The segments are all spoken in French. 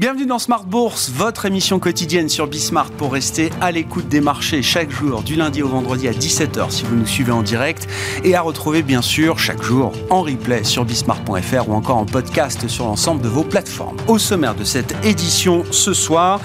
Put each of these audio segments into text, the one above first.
Bienvenue dans Smart Bourse, votre émission quotidienne sur Bismart pour rester à l'écoute des marchés chaque jour, du lundi au vendredi à 17h si vous nous suivez en direct, et à retrouver bien sûr chaque jour en replay sur bismart.fr ou encore en podcast sur l'ensemble de vos plateformes. Au sommaire de cette édition ce soir,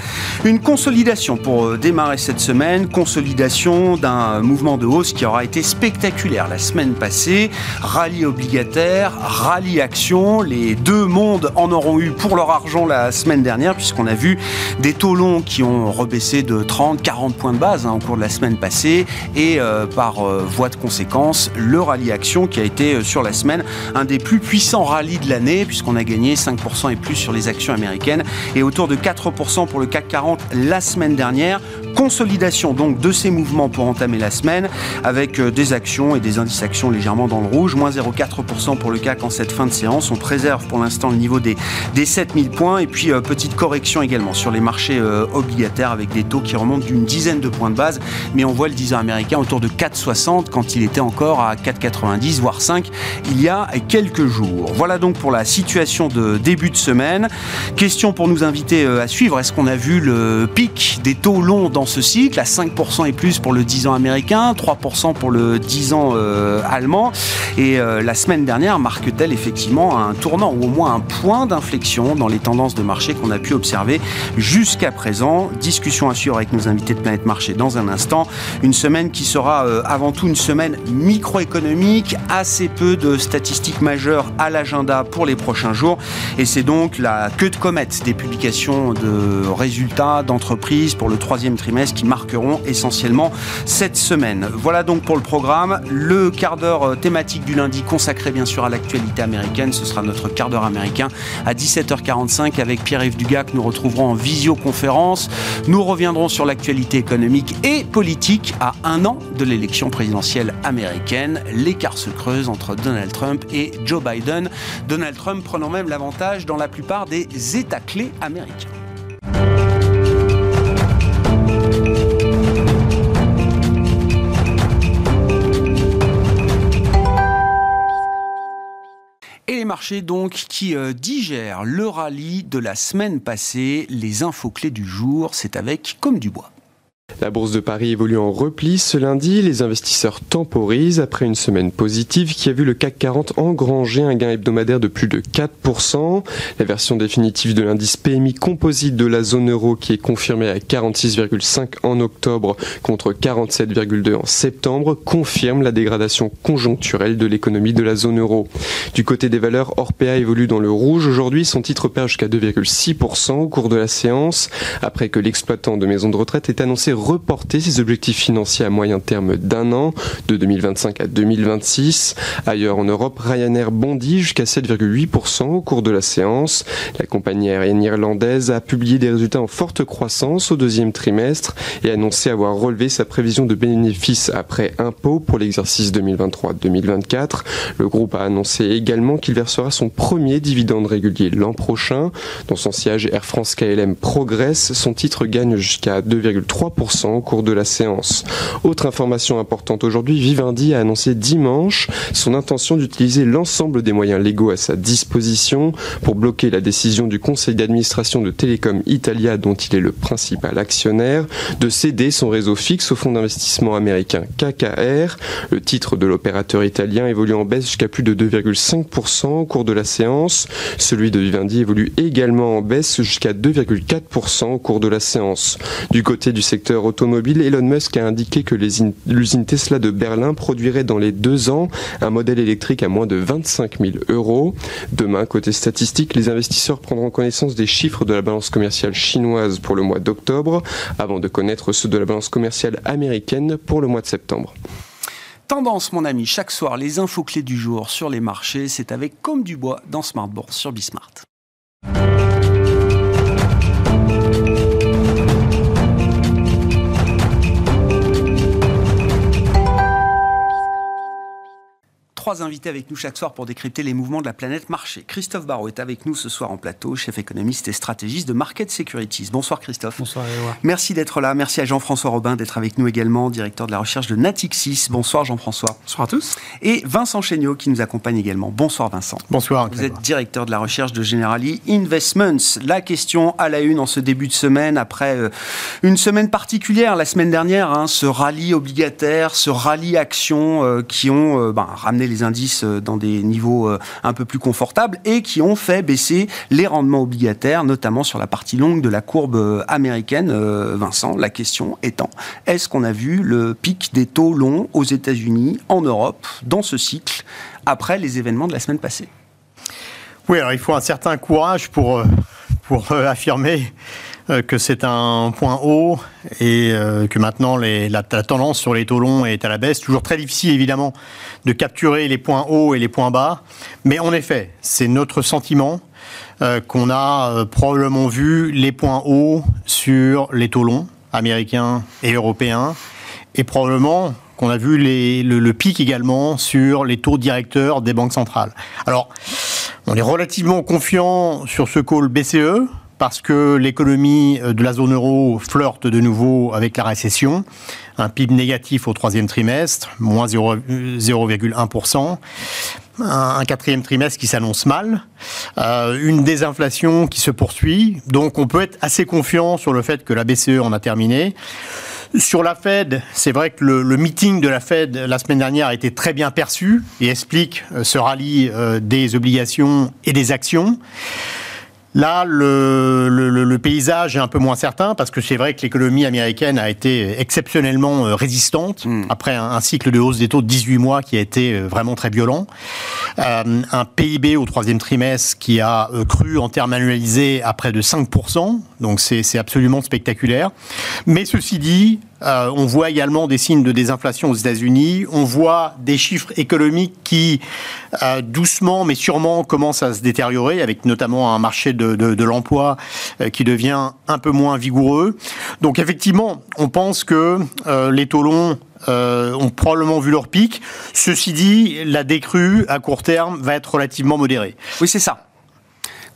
une consolidation pour euh, démarrer cette semaine, consolidation d'un mouvement de hausse qui aura été spectaculaire la semaine passée, rallye obligataire, rallye action, les deux mondes en auront eu pour leur argent la semaine dernière, puisqu'on a vu des taux longs qui ont rebaissé de 30, 40 points de base hein, au cours de la semaine passée, et euh, par euh, voie de conséquence, le rallye action qui a été euh, sur la semaine un des plus puissants rallyes de l'année, puisqu'on a gagné 5% et plus sur les actions américaines, et autour de 4% pour le CAC 40 la semaine dernière. Consolidation donc de ces mouvements pour entamer la semaine, avec des actions et des indices actions légèrement dans le rouge, moins 0,4% pour le CAC en cette fin de séance. On préserve pour l'instant le niveau des, des 7000 points, et puis petite correction également sur les marchés euh, obligataires avec des taux qui remontent d'une dizaine de points de base, mais on voit le 10 ans américain autour de 4,60 quand il était encore à 4,90 voire 5 il y a quelques jours. Voilà donc pour la situation de début de semaine. Question pour nous inviter euh, à suivre, est-ce qu'on a vu le pic des taux longs dans ce cycle à 5% et plus pour le 10 ans américain, 3% pour le 10 ans euh, allemand et la semaine dernière marque-t-elle effectivement un tournant ou au moins un point d'inflexion dans les tendances de marché qu'on a pu observer jusqu'à présent? Discussion à suivre avec nos invités de Planète Marché dans un instant. Une semaine qui sera euh, avant tout une semaine microéconomique, assez peu de statistiques majeures à l'agenda pour les prochains jours. Et c'est donc la queue de comète des publications de résultats d'entreprises pour le troisième trimestre qui marqueront essentiellement cette semaine. Voilà donc pour le programme. Le quart d'heure euh, thématique du lundi consacré bien sûr à l'actualité américaine. Ce sera notre quart d'heure américain à 17h45 avec Pierre-Yves Dugas que nous retrouverons en visioconférence. Nous reviendrons sur l'actualité économique et politique à un an de l'élection présidentielle américaine. L'écart se creuse entre Donald Trump et Joe Biden. Donald Trump prenant même l'avantage dans la plupart des États clés américains. Marché donc qui euh, digère le rallye de la semaine passée. Les infos clés du jour, c'est avec Comme du bois. La bourse de Paris évolue en repli ce lundi. Les investisseurs temporisent après une semaine positive qui a vu le CAC 40 engranger un gain hebdomadaire de plus de 4%. La version définitive de l'indice PMI composite de la zone euro qui est confirmée à 46,5 en octobre contre 47,2 en septembre confirme la dégradation conjoncturelle de l'économie de la zone euro. Du côté des valeurs, Orpea évolue dans le rouge. Aujourd'hui, son titre perd jusqu'à 2,6% au cours de la séance après que l'exploitant de maison de retraite ait annoncé reporter ses objectifs financiers à moyen terme d'un an, de 2025 à 2026. Ailleurs en Europe, Ryanair bondit jusqu'à 7,8% au cours de la séance. La compagnie aérienne irlandaise a publié des résultats en forte croissance au deuxième trimestre et annoncé avoir relevé sa prévision de bénéfices après impôt pour l'exercice 2023-2024. Le groupe a annoncé également qu'il versera son premier dividende régulier l'an prochain. Dans son siège, Air France KLM progresse. Son titre gagne jusqu'à 2,3% au cours de la séance. Autre information importante aujourd'hui, Vivendi a annoncé dimanche son intention d'utiliser l'ensemble des moyens légaux à sa disposition pour bloquer la décision du conseil d'administration de Telecom Italia dont il est le principal actionnaire de céder son réseau fixe au fonds d'investissement américain KKR. Le titre de l'opérateur italien évolue en baisse jusqu'à plus de 2,5% au cours de la séance. Celui de Vivendi évolue également en baisse jusqu'à 2,4% au cours de la séance. Du côté du secteur automobile, Elon Musk a indiqué que l'usine Tesla de Berlin produirait dans les deux ans un modèle électrique à moins de 25 000 euros. Demain, côté statistique, les investisseurs prendront connaissance des chiffres de la balance commerciale chinoise pour le mois d'octobre, avant de connaître ceux de la balance commerciale américaine pour le mois de septembre. Tendance, mon ami, chaque soir, les infos clés du jour sur les marchés, c'est avec Comme du Bois dans Smart sur Bismart. Trois invités avec nous chaque soir pour décrypter les mouvements de la planète marché. Christophe Barrault est avec nous ce soir en plateau, chef économiste et stratégiste de Market Securities. Bonsoir Christophe. Bonsoir Merci d'être là. Merci à Jean-François Robin d'être avec nous également, directeur de la recherche de Natixis. Bonsoir Jean-François. Bonsoir à tous. Et Vincent Chéniaud qui nous accompagne également. Bonsoir Vincent. Bonsoir. Vous êtes directeur de la recherche de Generali Investments. La question à la une en ce début de semaine, après euh, une semaine particulière, la semaine dernière, hein, ce rallye obligataire, ce rallye action euh, qui ont euh, ben, ramené les indices dans des niveaux euh, un peu plus confortables et qui ont fait baisser les rendements obligataires, notamment sur la partie longue de la courbe euh, américaine. Euh, Vincent, la question étant, est-ce qu'on a vu le pic des taux longs aux États-Unis, en Europe, dans ce cycle, après les événements de la semaine passée? Oui, alors il faut un certain courage pour, pour affirmer euh, que c'est un point haut et euh, que maintenant la, tendance sur les taux longs est à la baisse. Toujours très difficile évidemment de capturer les points hauts et les points bas, mais en effet, c'est notre sentiment euh, qu'on a euh, probablement vu les points hauts sur les taux longs américains et européens et probablement qu'on a vu le, le, pic également sur les taux directeurs des banques centrales. Alors, on est relativement confiant sur ce call BCE, parce que l'économie de la zone euro flirte de nouveau avec la récession. Un PIB négatif au troisième trimestre, moins 0,1%. Un quatrième trimestre qui s'annonce mal, euh, une désinflation qui se poursuit. Donc on peut être assez confiant sur le fait que la BCE en a terminé. Sur la Fed, c'est vrai que le, le, meeting de la Fed la semaine dernière a été très bien perçu et explique ce rallye euh, des obligations et des actions. Là, le, le, le, paysage est un peu moins certain parce que c'est vrai que l'économie américaine a été exceptionnellement euh, résistante mmh. après un, un, cycle de hausse des taux de 18 mois qui a été euh, vraiment très violent. Euh, un PIB au troisième trimestre qui a euh, cru en termes annualisés à près de 5%, donc c'est absolument spectaculaire. Mais ceci dit, euh, on voit également des signes de désinflation aux États-Unis. On voit des chiffres économiques qui, euh, doucement mais sûrement, commencent à se détériorer, avec notamment un marché de, l'emploi euh, qui devient un peu moins vigoureux. Donc effectivement, on pense que les taux longs ont probablement vu leur pic. Ceci dit, la décrue à court terme va être relativement modérée. Oui, c'est ça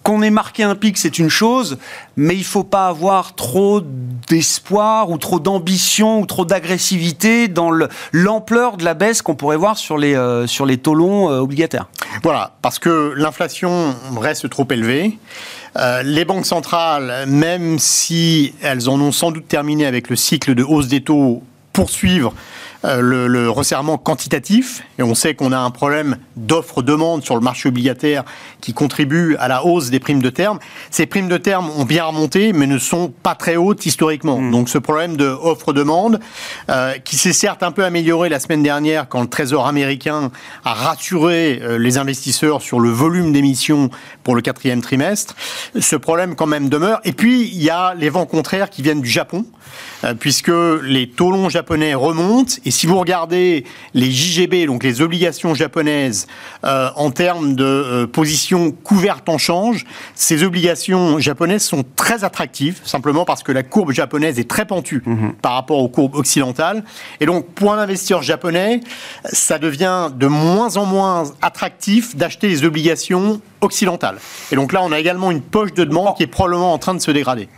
qu'on ait marqué un pic, c'est une chose, mais il ne faut pas avoir trop d'espoir ou trop d'ambition ou trop d'agressivité dans l'ampleur de la baisse qu'on pourrait voir sur les, euh, taux longs euh, obligataires. Voilà, parce que l'inflation reste trop élevée. Euh, les banques centrales, même si elles en ont sans doute terminé avec le cycle de hausse des taux, poursuivre le, le, resserrement quantitatif, et on sait qu'on a un problème d'offre-demande sur le marché obligataire qui contribue à la hausse des primes de terme. Ces primes de terme ont bien remonté, mais ne sont pas très hautes historiquement. Mmh. Donc ce problème de offre-demande, euh, qui s'est certes un peu amélioré la semaine dernière quand le Trésor américain a rassuré euh, les investisseurs sur le volume d'émissions pour le quatrième trimestre, ce problème quand même demeure. Et puis il y a les vents contraires qui viennent du Japon, euh, puisque les taux longs japonais remontent et si vous regardez les JGB, donc les obligations japonaises, euh, en termes de euh, position couverte en change, ces obligations japonaises sont très attractives, simplement parce que la courbe japonaise est très pentue mmh. par rapport aux courbes occidentales. Et donc, pour un investisseur japonais, ça devient de moins en moins attractif d'acheter les obligations occidentales. Et donc là, on a également une poche de demande qui est probablement en train de se dégrader.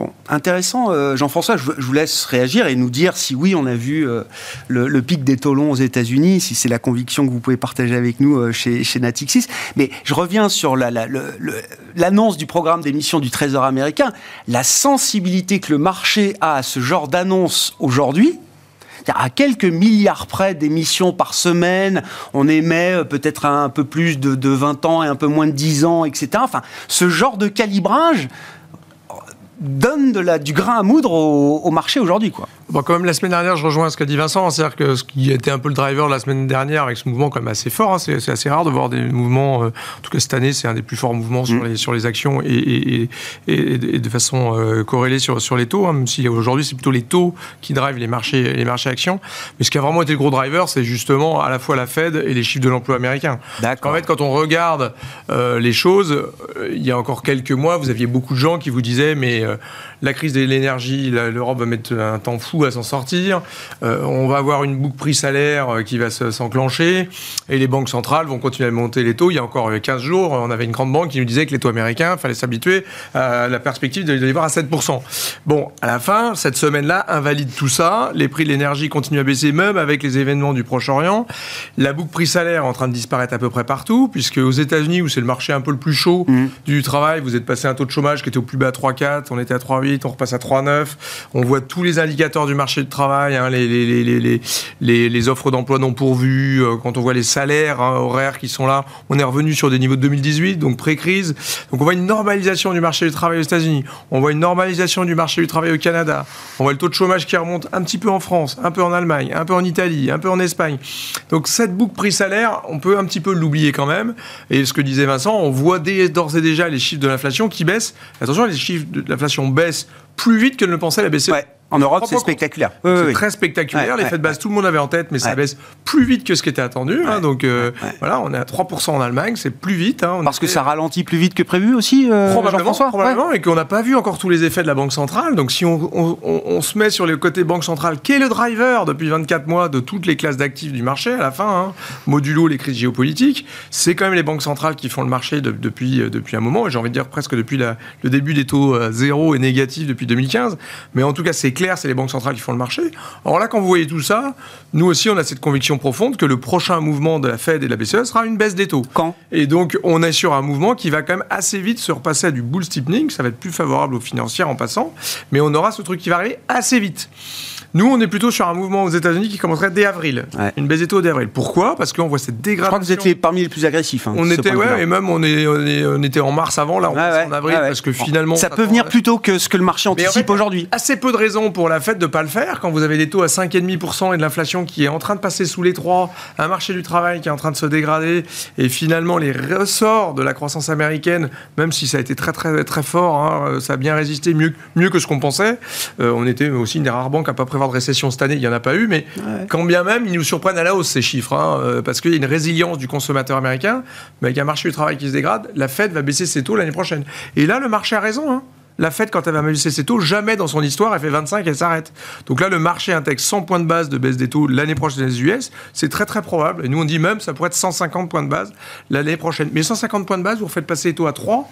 Bon, intéressant, euh, Jean-François, je, vous laisse réagir et nous dire si oui, on a vu euh, le, pic des taux aux États-Unis, si c'est la conviction que vous pouvez partager avec nous euh, chez, Natixis. Mais je reviens sur l'annonce la, la, du programme d'émission du Trésor américain, la sensibilité que le marché a à ce genre d'annonce aujourd'hui. À quelques milliards près d'émissions par semaine, on émet peut-être un peu plus de, de 20 ans et un peu moins de 10 ans, etc. Enfin, ce genre de calibrage, donne de du grain à moudre au, au marché aujourd'hui. Quoi. Bon, quand même, la semaine dernière, je rejoins ce qu'a dit Vincent, c'est-à-dire que ce qui était un peu le driver la semaine dernière, avec ce mouvement quand même assez fort, hein, c'est assez rare de voir des mouvements, euh, en tout cas cette année, c'est un des plus forts mouvements sur, mmh. les, sur les actions et, et, et, et de façon euh, corrélée sur, sur les taux, hein, même si aujourd'hui c'est plutôt les taux qui drivent les marchés, les marchés actions. Mais ce qui a vraiment été le gros driver, c'est justement à la fois la Fed et les chiffres de l'emploi américain. En fait, quand on regarde euh, les choses, il y a encore quelques mois, vous aviez beaucoup de gens qui vous disaient, mais la crise de l'énergie, l'Europe va mettre un temps fou à s'en sortir. on va avoir une boucle prix salaire qui va s'enclencher et les banques centrales vont continuer à monter les taux. Il y a encore 15 jours, on avait une grande banque qui nous disait que les taux américains, il fallait s'habituer à la perspective de les voir à 7%. Bon, à la fin, cette semaine-là invalide tout ça. Les prix de l'énergie continuent à baisser, même avec les événements du Proche-Orient. La boucle prix salaire est en train de disparaître à peu près partout, puisque aux États-Unis, où c'est le marché un peu le plus chaud mmh. du travail, vous êtes passé un taux de chômage qui était au plus bas à 3,4, on était à 3,8, on repasse à 3,9. On voit tous les indicateurs du marché du travail, hein, les, offres d'emploi non pourvues, euh, quand on voit les salaires hein, horaires qui sont là, on est revenu sur des niveaux de 2018, donc pré-crise. Donc on voit une normalisation du marché du travail aux États-Unis, on voit une normalisation du marché du travail au Canada, on voit le taux de chômage qui remonte un petit peu en France, un peu en Allemagne, un peu en Italie, un peu en Espagne. Donc cette boucle prix-salaire, on peut un petit peu l'oublier quand même. Et ce que disait Vincent, on voit d'ores et déjà les chiffres de l'inflation qui baissent. Attention, les chiffres de l'inflation baissent plus vite que ne le pensait la BCE. En Europe, c'est spectaculaire. c'est très spectaculaire. L'effet de base, tout le monde avait en tête, mais ça baisse plus vite que ce qui était attendu. Hein, donc euh, voilà, on est à 3% en Allemagne, c'est plus vite. Hein, Parce que ça ralentit plus vite que prévu aussi, euh, Probablement, probablement et qu'on n'a pas vu encore tous les effets de la Banque centrale. Donc si on, se met sur le côté Banque centrale, qui est le driver depuis 24 mois de toutes les classes d'actifs du marché, à la fin, hein, modulo les crises géopolitiques, c'est quand même les banques centrales qui font le marché depuis, euh, depuis un moment, et j'ai envie de dire presque depuis le début des taux zéro et négatifs depuis 2015. Mais en tout cas, c'est clair, c'est les banques centrales qui font le marché. Alors là, quand vous voyez tout ça, nous aussi, on a cette conviction profonde que le prochain mouvement de la Fed et de la BCE sera une baisse des taux. Quand? Et donc, on est sur un mouvement qui va quand même assez vite se repasser à du bull steepening. Ça va être plus favorable aux financières en passant. Mais on aura ce truc qui va arriver assez vite. Nous, on est plutôt sur un mouvement aux États-Unis qui commencerait dès avril. Une baisse des taux dès avril. Pourquoi? Parce qu'on voit cette dégradation. Je crois que vous étiez parmi les plus agressifs. Hein, on était, ouais, et même on, est, on, était en mars avant, là, on est en avril, parce que finalement. Ça, peut venir plus tôt que ce que le marché anticipe aujourd'hui. Assez peu de raisons pour la fête de ne pas le faire quand vous avez des taux à 5,5% et de l'inflation qui est en train de passer sous les 3, un marché du travail qui est en train de se dégrader, et finalement les ressorts de la croissance américaine, même si ça a été très très très fort, hein, ça a bien résisté mieux, mieux que ce qu'on pensait. Euh, on était aussi une des rares banques à pas prévoir de récession cette année il n'y en a pas eu, mais quand bien même, ils nous surprennent à la hausse, ces chiffres, hein, euh, parce qu'il y a une résilience du consommateur américain, mais avec un marché du travail qui se dégrade, la Fed va baisser ses taux l'année prochaine. Et là, le marché a raison. Hein. La Fed, quand elle va baisser ses taux, jamais dans son histoire, elle fait 25 et elle s'arrête. Donc là, le marché intègre 100 points de base de baisse des taux l'année prochaine des US. C'est très très probable. Et nous, on dit même ça pourrait être 150 points de base l'année prochaine. Mais 150 points de base, vous faites passer les taux à 3.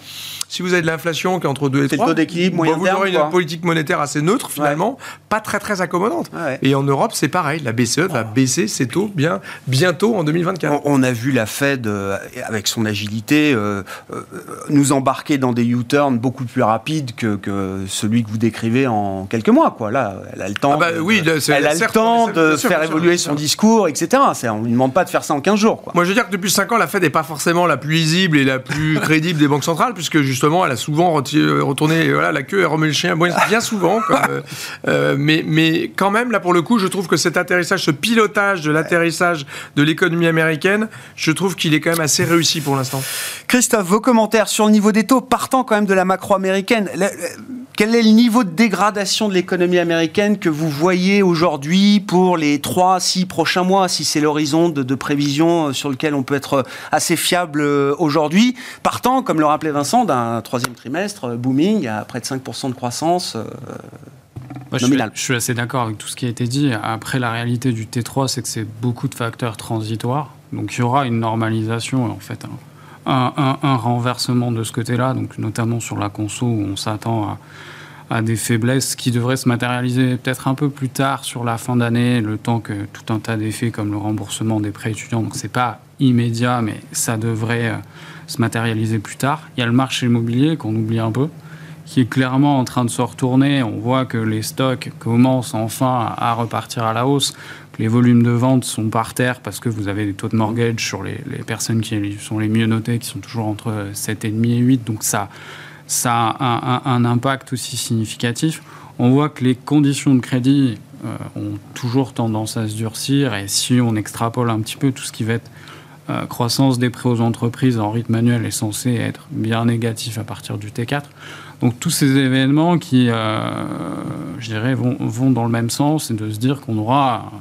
Si vous avez de l'inflation qui est entre 2 et 3, le taux d'équilibre moyen vous aurez une politique monétaire assez neutre finalement, pas très très accommodante. Et en Europe, c'est pareil. La BCE va baisser ses taux bien, bientôt en 2024. On, a vu la Fed, euh, avec son agilité, euh, euh, nous embarquer dans des U-turns beaucoup plus rapides que, que celui que vous décrivez en quelques mois. Quoi. Là, elle a le temps, ah bah de, oui, elle a le temps de faire évoluer son discours, etc. On ne lui demande pas de faire ça en 15 jours. Quoi. Moi, je veux dire que depuis 5 ans, la Fed n'est pas forcément la plus lisible et la plus crédible des banques centrales, puisque justement, elle a souvent retourné voilà, la queue et remis le chien bien souvent. Euh, euh, mais, mais quand même, là, pour le coup, je trouve que cet atterrissage, ce pilotage de l'atterrissage de l'économie américaine, je trouve qu'il est quand même assez réussi pour l'instant. Christophe, vos commentaires sur le niveau des taux, partant quand même de la macro Quel est le niveau de dégradation de l'économie américaine que vous voyez aujourd'hui pour les 3 6 prochains mois, si c'est l'horizon de, prévision euh, sur lequel on peut être assez fiable euh, aujourd'hui, partant, comme le rappelait Vincent, d'un troisième trimestre euh, booming à près de 5% de croissance. Je suis, assez d'accord avec tout ce qui a été dit. Après, la réalité du T3, c'est que c'est beaucoup de facteurs transitoires. Donc il y aura une normalisation, en fait, un, renversement de ce côté-là, donc notamment sur la conso où on s'attend à à des faiblesses qui devraient se matérialiser peut-être un peu plus tard sur la fin d'année, le temps que tout un tas d'effets comme le remboursement des prêts étudiants, donc c'est pas immédiat, mais ça devrait euh, se matérialiser plus tard. Il y a le marché immobilier qu'on oublie un peu, qui est clairement en train de se retourner. On voit que les stocks commencent enfin à repartir à la hausse, les volumes de vente sont par terre parce que vous avez des taux de mortgage sur les, personnes qui sont les mieux notées, qui sont toujours entre 7,5 et 8, donc ça ça a un, impact aussi significatif. On voit que les conditions de crédit euh, ont toujours tendance à se durcir et si on extrapole un petit peu tout ce qui va être euh, croissance des prêts aux entreprises en rythme annuel est censé être bien négatif à partir du T4. Donc tous ces événements qui, euh, je dirais, vont, vont, dans le même sens et de se dire qu'on aura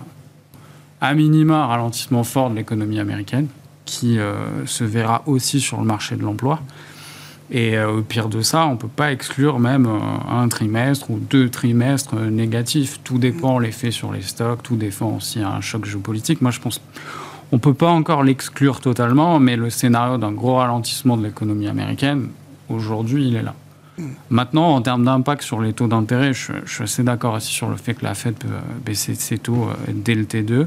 à minima un ralentissement fort de l'économie américaine qui se verra aussi sur le marché de l'emploi Et au pire de ça, on ne peut pas exclure même un trimestre ou deux trimestres négatifs. Tout dépend l'effet sur les stocks, tout dépend aussi un choc géopolitique. Moi, je pense on ne peut pas encore l'exclure totalement, mais le scénario d'un gros ralentissement de l'économie américaine, aujourd'hui, il est là. Maintenant, en termes d'impact sur les taux d'intérêt, je, suis assez d'accord aussi sur le fait que la Fed peut baisser ses taux euh, dès le T2.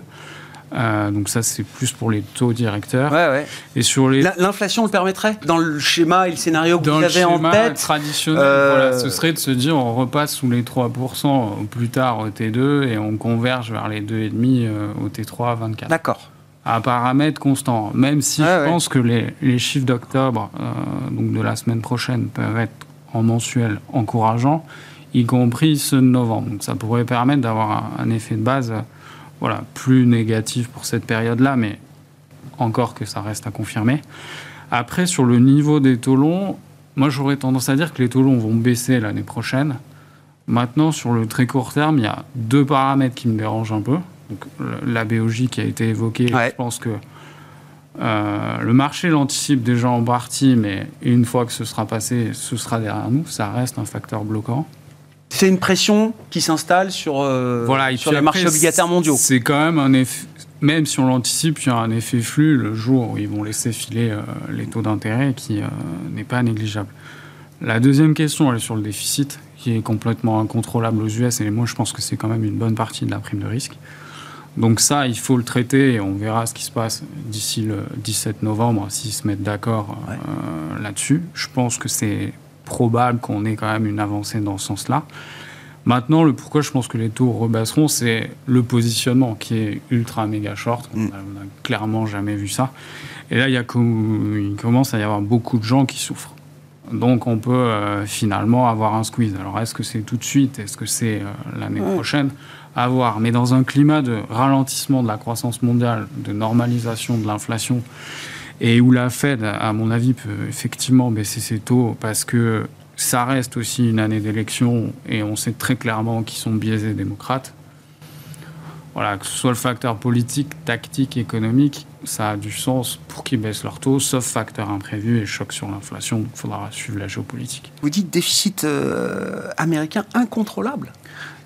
Euh, donc ça, c'est plus pour les taux directeurs. Ouais, ouais. Et sur les l'inflation le permettrait? Dans le schéma et le scénario que vous avez en tête. Traditionnel, euh, ce serait de se dire on repasse sous les 3% plus tard au T2 et on converge vers les 2,5 au T3 à 24. D'accord à paramètres constants. Même si je pense que les, les chiffres d'octobre, donc de la semaine prochaine, peuvent être en mensuel encourageant, y compris ceux de novembre. Donc ça pourrait permettre d'avoir un, effet de base voilà, plus négatif pour cette période-là, mais encore que ça reste à confirmer. Après, sur le niveau des taux longs, moi j'aurais tendance à dire que les taux longs vont baisser l'année prochaine. Maintenant, sur le très court terme, il y a deux paramètres qui me dérangent un peu. Donc, la BOJ qui a été évoquée, je pense que euh, le marché l'anticipe déjà en partie, mais une fois que ce sera passé, ce sera derrière nous. Ça reste un facteur bloquant. C'est une pression qui s'installe sur, euh, sur les marchés obligataires mondiaux. C'est quand même un effet, même si on l'anticipe, il y a un effet flux le jour où ils vont laisser filer euh, les taux d'intérêt qui n'est pas négligeable. La deuxième question, elle est sur le déficit, qui est complètement incontrôlable aux US, et moi je pense que c'est quand même une bonne partie de la prime de risque. Donc ça, il faut le traiter et on verra ce qui se passe d'ici le 17 novembre, s'ils se mettent d'accord euh, là-dessus. Je pense que c'est probable qu'on ait quand même une avancée dans ce sens-là. Maintenant, le pourquoi je pense que les taux rebasseront, c'est le positionnement qui est ultra méga short. On n'a mm. clairement jamais vu ça. Et là, il, y a, il commence à y avoir beaucoup de gens qui souffrent. Donc on peut euh, finalement avoir un squeeze. Alors est-ce que c'est tout de suite? Est-ce que c'est euh, l'année prochaine? À voir. Mais dans un climat de ralentissement de la croissance mondiale, de normalisation de l'inflation, et où la Fed, à mon avis, peut effectivement baisser ses taux parce que ça reste aussi une année d'élection et on sait très clairement qu'ils sont biaisés démocrates. Voilà, que ce soit le facteur politique, tactique, économique, ça a du sens pour qu'ils baissent leurs taux, sauf facteur imprévu et choc sur l'inflation. il faudra suivre la géopolitique. Vous dites déficit euh, américain incontrôlable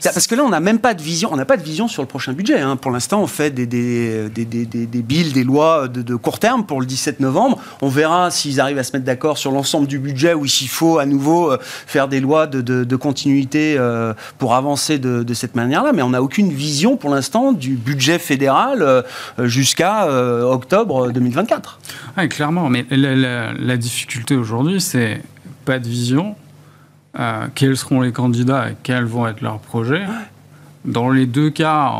parce que là, on n'a même pas de vision. On n'a pas de vision sur le prochain budget. Hein. Pour l'instant, on fait des, des, des, des, des bills, des lois de, court terme pour le 17 novembre. On verra s'ils arrivent à se mettre d'accord sur l'ensemble du budget ou s'il faut à nouveau euh, faire des lois de, de continuité euh, pour avancer de, cette manière-là. Mais on n'a aucune vision pour l'instant du budget fédéral euh, jusqu'à octobre 2024. Oui, clairement. Mais la difficulté aujourd'hui, c'est pas de vision euh, quels seront les candidats et quels vont être leurs projets? Dans les deux cas,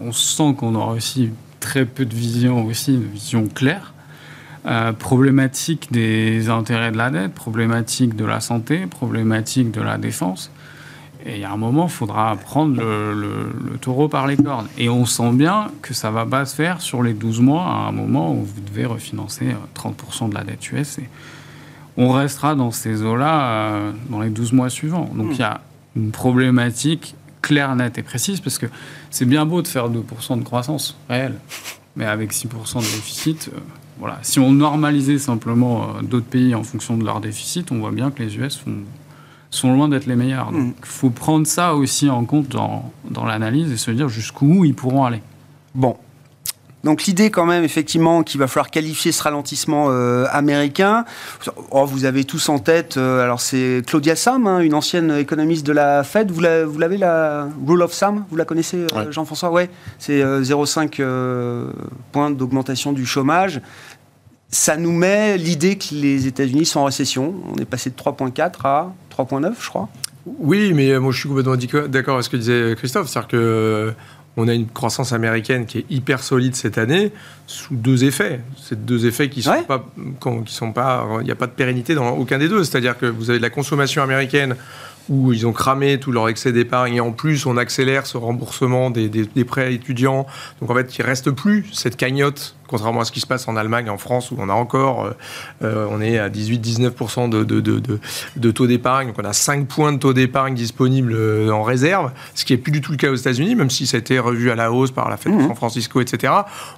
on sent qu'on aura aussi très peu de vision aussi, une vision claire. Euh, problématique des intérêts de la dette, problématique de la santé, problématique de la défense. Et a un moment, il faudra prendre le, taureau par les cornes. Et on sent bien que ça ne va pas se faire sur les 12 mois, à un moment où vous devez refinancer 30% de la dette US. On restera dans ces eaux-là euh, dans les 12 mois suivants. Donc hmm. il y a une problématique claire, nette et précise, parce que c'est bien beau de faire 2% de croissance réelle, mais avec 6% de déficit, euh, voilà. Si on normalisait simplement euh, d'autres pays en fonction de leur déficit, on voit bien que les US sont loin d'être les meilleurs. Donc il hmm. faut prendre ça aussi en compte dans, dans l'analyse et se dire jusqu'où ils pourront aller. Bon, donc l'idée quand même effectivement qu'il va falloir qualifier ce ralentissement euh, américain. Oh, vous avez tous en tête, euh, alors c'est Claudia Sam, hein, une ancienne économiste de la Fed. Vous l'avez la, Rule of Sam, vous la connaissez euh, Jean-François? Ouais, c'est 0,5 points d'augmentation du chômage. Ça nous met l'idée que les États-Unis sont en récession. On est passé de 3,4 à 3,9, je crois. Oui, mais moi je suis complètement d'accord avec ce que disait Christophe. C'est-à-dire que on a une croissance américaine qui est hyper solide cette année sous deux effets. Ces deux effets qui sont pas, qui sont pas, il n'y a pas de pérennité dans aucun des deux. C'est-à-dire que vous avez de la consommation américaine où ils ont cramé tout leur excès d'épargne et en plus on accélère ce remboursement des, prêts étudiants. Donc en fait, il reste plus cette cagnotte contrairement à ce qui se passe en Allemagne, en France, où on a encore, on est à 18-19% de, de, de, de, taux d'épargne, donc on a 5 points de taux d'épargne disponibles en réserve, ce qui n'est plus du tout le cas aux États-Unis, même si ça a été revu à la hausse par la fête de mmh. San Francisco, etc.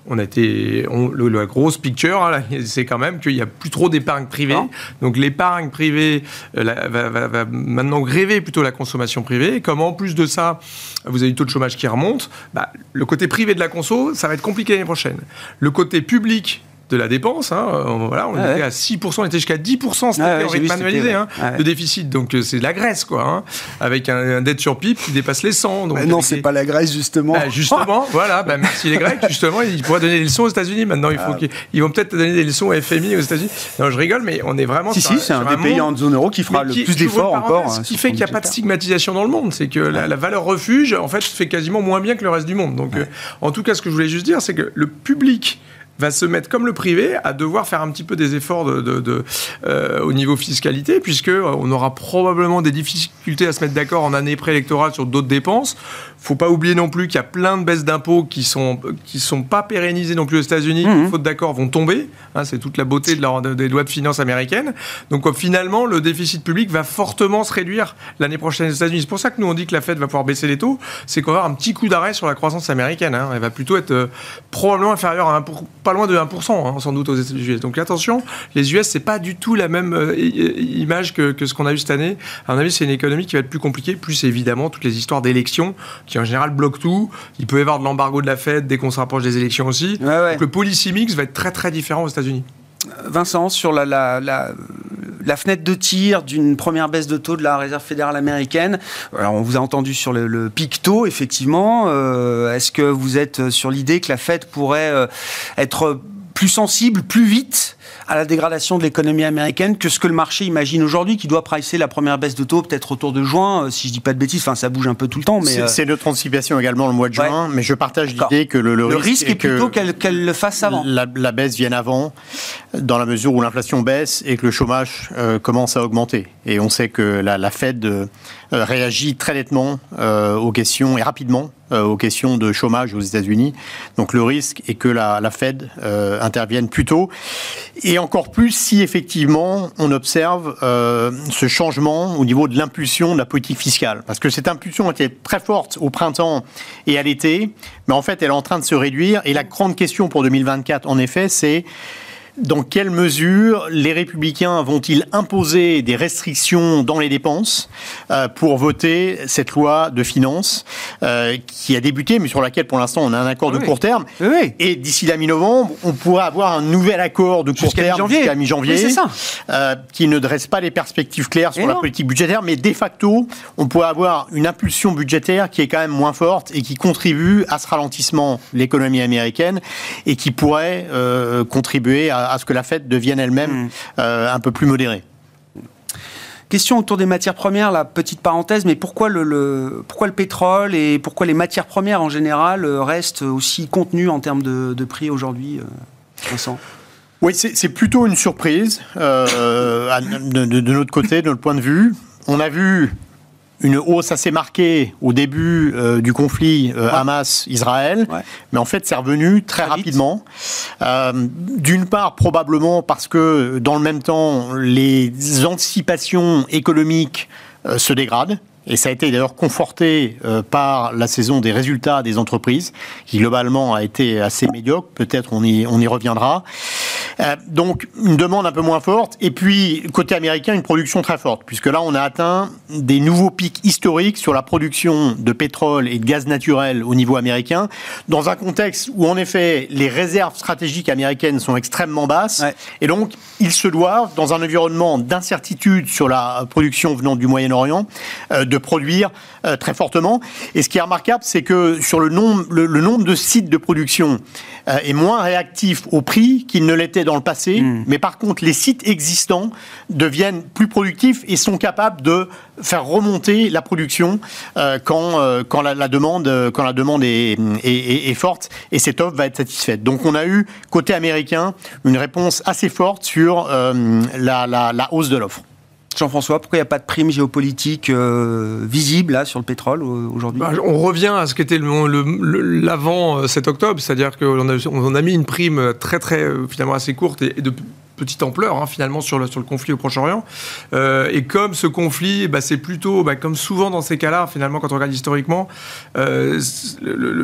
On a été, on, la grosse picture, hein, c'est quand même qu'il n'y a plus trop d'épargne privée. Donc l'épargne privée va, va, va, maintenant gréver plutôt la consommation privée. Et comme en plus de ça, vous avez du taux de chômage qui remonte, bah, le côté privé de la conso, ça va être compliqué l'année prochaine. Le côté public de la dépense. Hein. Voilà, on ah était à 6%, on était jusqu'à 10% c'était ah ouais, manualisé hein, de déficit. Donc euh, c'est de la Grèce, quoi, hein, avec un, dette sur pipe qui dépasse les 100. Donc, non, c'est pas la Grèce, justement. Bah, justement, voilà, bah, merci les Grecs. Justement, ils pourraient donner des leçons aux États-Unis. Maintenant, il faut ah. qu'ils vont peut-être donner des leçons au FMI aux États-Unis. Non, je rigole, mais on est vraiment. Si, si, c'est un, des pays en zone euro qui fera le plus d'efforts encore. Ce qui fait qu'il n'y a pas de stigmatisation dans le monde. C'est que la, valeur refuge, en fait, fait quasiment moins bien que le reste du monde. Donc, euh, en tout cas, ce que je voulais juste dire, c'est que le public va se mettre comme le privé à devoir faire un petit peu des efforts euh, au niveau fiscalité, puisque on aura probablement des difficultés à se mettre d'accord en année préélectorale sur d'autres dépenses faut pas oublier non plus qu'il y a plein de baisses d'impôts qui sont qui sont pas pérennisées non plus aux États-Unis, qui, mhm. faute d'accord, vont tomber. Hein, c'est toute la beauté de des lois de finances américaines. Donc euh, finalement, le déficit public va fortement se réduire l'année prochaine aux États-Unis. C'est pour ça que nous on dit que la Fed va pouvoir baisser les taux. C'est qu'on va avoir un petit coup d'arrêt sur la croissance américaine. Hein. Elle va plutôt être euh, probablement inférieure à pas loin de 1%, hein, sans doute aux États-Unis. Donc attention, les US c'est pas du tout la même euh, image que, que ce qu'on a vu cette année. À mon avis, c'est une économie qui va être plus compliquée, plus évidemment toutes les histoires d'élections qui en général bloque tout. Il peut y avoir de l'embargo de la Fed dès qu'on se rapproche des élections aussi. Donc le policy mix va être très très différent aux États-Unis. Vincent, sur la, la, la, fenêtre de tir d'une première baisse de taux de la Réserve fédérale américaine, alors on vous a entendu sur le, le pic taux, effectivement. Euh, est-ce que vous êtes sur l'idée que la Fed pourrait euh, être plus sensible, plus vite à la dégradation de l'économie américaine que ce que le marché imagine aujourd'hui, qui doit pricer la première baisse de taux peut-être autour de juin, euh, si je dis pas de bêtises, enfin ça bouge un peu tout le temps. Mais c'est euh... notre anticipation également le mois de juin, mais je partage l'idée que le, risque, est, plutôt qu'elle le fasse avant. La, baisse vienne avant, dans la mesure où l'inflation baisse et que le chômage euh, commence à augmenter. Et on sait que la, la Fed euh, réagit très nettement aux questions et rapidement aux questions de chômage aux États-Unis. Donc le risque est que la, Fed intervienne plus tôt. Et encore plus si effectivement on observe euh, ce changement au niveau de l'impulsion de la politique fiscale. Parce que cette impulsion était très forte au printemps et à l'été, mais en fait elle est en train de se réduire. Et la grande question pour 2024, en effet, c'est dans quelle mesure les républicains vont-ils imposer des restrictions dans les dépenses euh, pour voter cette loi de finances euh, qui a débuté, mais sur laquelle pour l'instant on a un accord de court terme. Et d'ici la mi-novembre, on pourra avoir un nouvel accord de court terme jusqu'à mi-janvier, euh, qui ne dresse pas les perspectives claires sur la politique budgétaire, mais de facto, on pourrait avoir une impulsion budgétaire qui est quand même moins forte et qui contribue à ce ralentissement de l'économie américaine et qui pourrait contribuer à à ce que la fête devienne elle-même mm. euh, un peu plus modérée. Question autour des matières premières, la petite parenthèse, mais pourquoi le, pourquoi le pétrole et pourquoi les matières premières en général euh, restent aussi contenues en termes de, prix aujourd'hui, euh, Vincent? Oui, c'est plutôt une surprise de, de, notre côté, de notre point de vue. On a vu une hausse assez marquée au début euh, du conflit euh, Hamas-Israël, mais en fait c'est revenu très, rapidement. Euh, d'une part probablement parce que dans le même temps les anticipations économiques se dégradent. Et ça a été d'ailleurs conforté par la saison des résultats des entreprises, qui globalement a été assez médiocre. Peut-être on y, on y reviendra. Euh, donc une demande un peu moins forte. Et puis côté américain, une production très forte, puisque là on a atteint des nouveaux pics historiques sur la production de pétrole et de gaz naturel au niveau américain, dans un contexte où en effet les réserves stratégiques américaines sont extrêmement basses. Et donc ils se doivent, dans un environnement d'incertitude sur la production venant du Moyen-Orient, euh, de produire euh, très fortement. Et ce qui est remarquable, c'est que sur le nombre, le nombre de sites de production est moins réactif au prix qu'il ne l'était dans le passé, hmm. mais par contre, les sites existants deviennent plus productifs et sont capables de faire remonter la production euh, quand, euh, quand la, demande, quand la demande est, est, forte et cette offre va être satisfaite. Donc on a eu, côté américain, une réponse assez forte sur euh, la, la, hausse de l'offre. Jean-François, pourquoi il n'y a pas de prime géopolitique euh, visible sur le pétrole aujourd'hui? Bah, On revient à ce qu'était l'avant 7 octobre, c'est-à-dire qu'on a, a mis une prime très très finalement assez courte et de petite ampleur hein, finalement sur le, conflit au Proche-Orient. Euh, et comme ce conflit, bah, c'est plutôt, bah, comme souvent dans ces cas-là, finalement, quand on regarde historiquement, euh,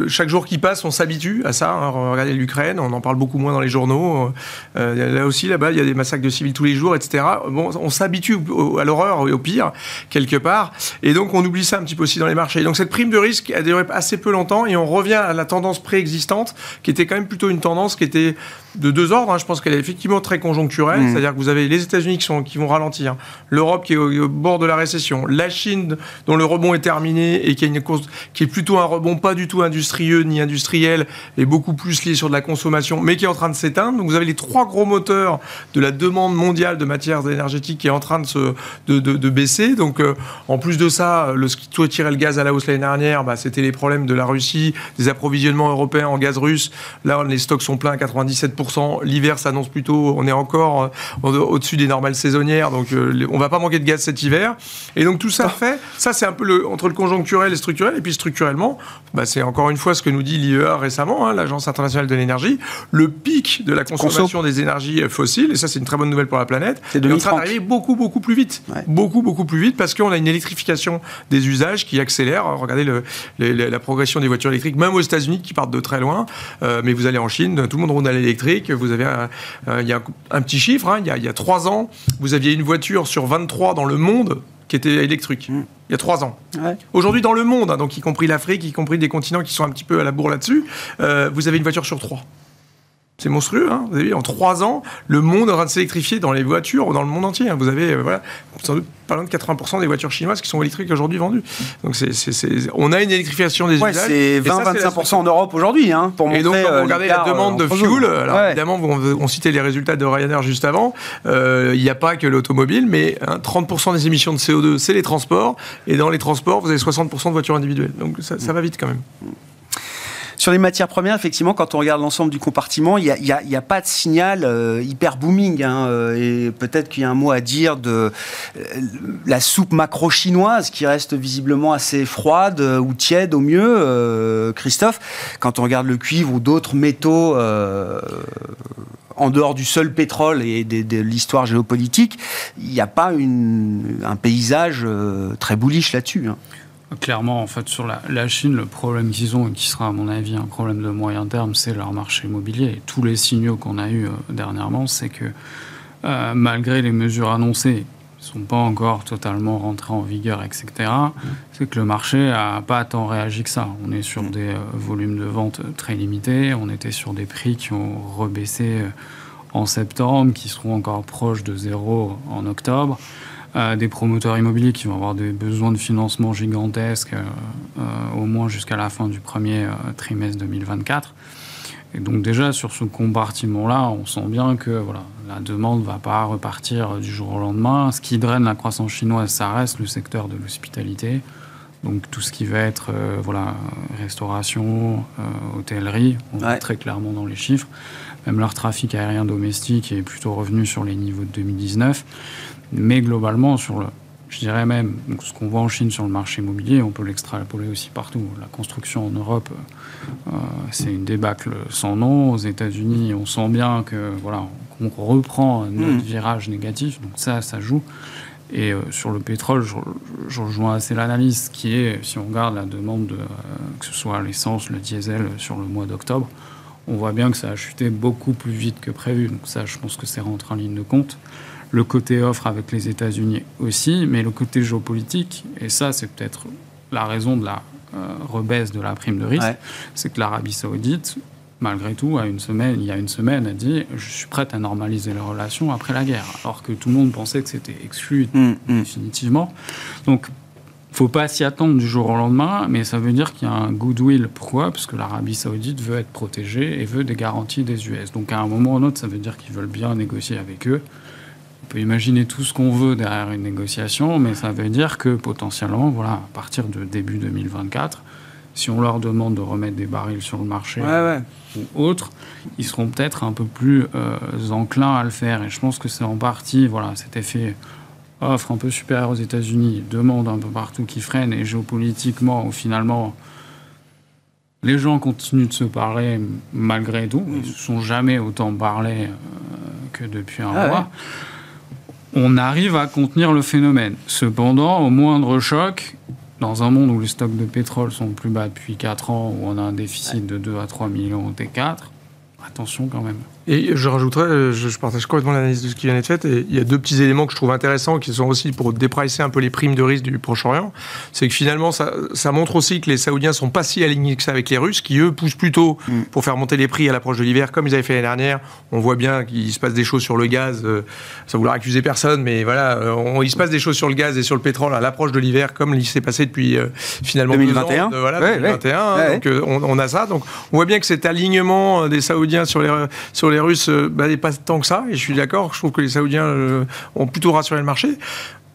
chaque jour qui passe, on s'habitue à ça. Hein. Regardez l'Ukraine, on en parle beaucoup moins dans les journaux. Euh, là aussi, là-bas, il y a des massacres de civils tous les jours, etc. Bon, on s'habitue à l'horreur et au pire, quelque part. Et donc, on oublie ça un petit peu aussi dans les marchés. Donc, cette prime de risque a duré assez peu longtemps et on revient à la tendance préexistante, qui était quand même plutôt une tendance qui était de deux ordres. Hein. Je pense qu'elle est effectivement très conjoncturelle, mmh. c'est-à-dire que vous avez les États-Unis qui, sont, qui vont ralentir, l'Europe qui est au, bord de la récession, la Chine dont le rebond est terminé et qui, a une qui est plutôt un rebond pas du tout industrieux ni industriel, et beaucoup plus lié sur de la consommation, mais qui est en train de s'éteindre. Donc vous avez les trois gros moteurs de la demande mondiale de matières énergétiques qui est en train de, se, de, de, baisser. Donc euh, en plus de ça, le, ce qui tirait le gaz à la hausse l'année dernière, bah, c'était les problèmes de la Russie, des approvisionnements européens en gaz russe. Là, les stocks sont pleins à 97%. L'hiver s'annonce plutôt, on est encore euh, au-dessus des normales saisonnières, donc euh, on va pas manquer de gaz cet hiver. Et donc tout ça fait, ça c'est un peu le, entre le conjoncturel et structurel, et puis structurellement, bah, c'est encore une fois ce que nous dit l'IEA récemment, hein, l'Agence internationale de l'énergie, le pic de la consommation des énergies fossiles, et ça c'est une très bonne nouvelle pour la planète, est, en train d'arriver beaucoup beaucoup plus vite, beaucoup beaucoup plus vite, parce qu'on a une électrification des usages qui accélère. Regardez le, la progression des voitures électriques, même aux États-Unis qui partent de très loin, euh, mais vous allez en Chine, tout le monde roule à l'électrique vous avez un, il y a un, petit chiffre, hein, il, y a, il y a trois ans, vous aviez une voiture sur 23 dans le monde qui était électrique. Mm. Il y a trois ans. Aujourd'hui, dans le monde, hein, donc y compris l'Afrique, y compris des continents qui sont un petit peu à la bourre là-dessus, euh, vous avez une voiture sur trois. C'est monstrueux, hein vous avez vu, en trois ans, le monde est en train de s'électrifier dans les voitures, dans le monde entier. Hein. Vous avez, euh, voilà, sans doute pas loin de 80% des voitures chinoises qui sont électriques aujourd'hui vendues. Donc c'est, on a une électrification des ouais, usages. C'est 20-25% en Europe aujourd'hui, hein, pour montrer. Et donc, quand vous euh, regardez la demande de fuel, alors évidemment, on, on, citait les résultats de Ryanair juste avant, euh, il n'y a pas que l'automobile, mais 30% des émissions de CO2, c'est les transports, et dans les transports, vous avez 60% de voitures individuelles. Donc ça, ça va vite quand même. Sur les matières premières, effectivement, quand on regarde l'ensemble du compartiment, il n'y a, pas de signal euh, hyper booming. Hein, euh, et peut-être qu'il y a un mot à dire de euh, la soupe macro-chinoise qui reste visiblement assez froide ou tiède au mieux. Christophe, quand on regarde le cuivre ou d'autres métaux en dehors du seul pétrole et de, l'histoire géopolitique, il n'y a pas un paysage très bullish là-dessus. Hein. Clairement, en fait, sur la, Chine, le problème qu'ils ont, et qui sera à mon avis un problème de moyen terme, c'est leur marché immobilier. Tous les signaux qu'on a eus euh, dernièrement, c'est que euh, malgré les mesures annoncées, qui ne sont pas encore totalement rentrées en vigueur, etc., c'est que le marché n'a pas tant réagi que ça. On est sur des euh, volumes de vente très limités, on était sur des prix qui ont rebaissé en septembre, qui seront encore proches de zéro en octobre des promoteurs immobiliers qui vont avoir des besoins de financement gigantesques, euh, euh, au moins jusqu'à la fin du premier euh, trimestre 2024. Et donc déjà sur ce compartiment-là, on sent bien que voilà, la demande ne va pas repartir du jour au lendemain. Ce qui draine la croissance chinoise, ça reste le secteur de l'hospitalité. Donc tout ce qui va être voilà, restauration, hôtellerie, on voit très clairement dans les chiffres. Même leur trafic aérien domestique est plutôt revenu sur les niveaux de 2019. Mais globalement, sur le, je dirais même, ce qu'on voit en Chine sur le marché immobilier, on peut l'extrapoler aussi partout. La construction en Europe, euh, c'est une débâcle sans nom. Aux États-Unis, on sent bien que voilà, qu'on reprend notre mm. virage négatif. Donc ça, ça joue. Et euh, sur le pétrole, je, rejoins assez l'analyse qui est, si on regarde la demande, de, euh, que ce soit l'essence, le diesel, sur le mois d'octobre, on voit bien que ça a chuté beaucoup plus vite que prévu. Donc ça, je pense que c'est rentré en ligne de compte le côté offre avec les États-Unis aussi, mais le côté géopolitique, et ça c'est peut-être la raison de la euh, rebaisse de la prime de risque, c'est que l'Arabie saoudite, malgré tout, une semaine, il y a une semaine, a dit je suis prête à normaliser les relations après la guerre, alors que tout le monde pensait que c'était exclu mm, mm. définitivement. Donc faut pas s'y attendre du jour au lendemain, mais ça veut dire qu'il y a un goodwill. Pourquoi? Parce que l'Arabie saoudite veut être protégée et veut des garanties des US. Donc à un moment ou à un autre, ça veut dire qu'ils veulent bien négocier avec eux. On peut imaginer tout ce qu'on veut derrière une négociation, mais ça veut dire que potentiellement, voilà, à partir de début 2024, si on leur demande de remettre des barils sur le marché ou autre, ils seront peut-être un peu plus euh, enclins à le faire. Et je pense que c'est en partie voilà, cet effet offre un peu supérieure aux États-Unis, demande un peu partout qui freine, et géopolitiquement, finalement, les gens continuent de se parler malgré tout. Ils ne se sont jamais autant parlé que depuis un ah mois. On arrive à contenir le phénomène. Cependant, au moindre choc, dans un monde où les stocks de pétrole sont plus bas depuis 4 ans, où on a un déficit de 2 à 3 millions au T4, attention quand même. Et je rajouterais, euh, je, partage complètement l'analyse de ce qui vient d'être fait, et il y a deux petits éléments que je trouve intéressants qui sont aussi pour dépricer un peu les primes de risque du Proche-Orient. C'est que finalement, ça, ça, montre aussi que les Saoudiens sont pas si alignés que ça avec les Russes, qui eux poussent plutôt mm. pour faire monter les prix à l'approche de l'hiver, comme ils avaient fait l'année dernière. On voit bien qu'il se passe des choses sur le gaz, euh, sans vouloir accuser personne, mais voilà, euh, on, il se passe des choses sur le gaz et sur le pétrole à l'approche de l'hiver, comme il s'est passé depuis finalement 2021. voilà, 2021. donc on, on, a ça. Donc on voit bien que cet alignement des Saoudiens sur les, sur les Russes, bah, pas tant que ça, et je suis d'accord, je trouve que les Saoudiens euh, ont plutôt rassuré le marché.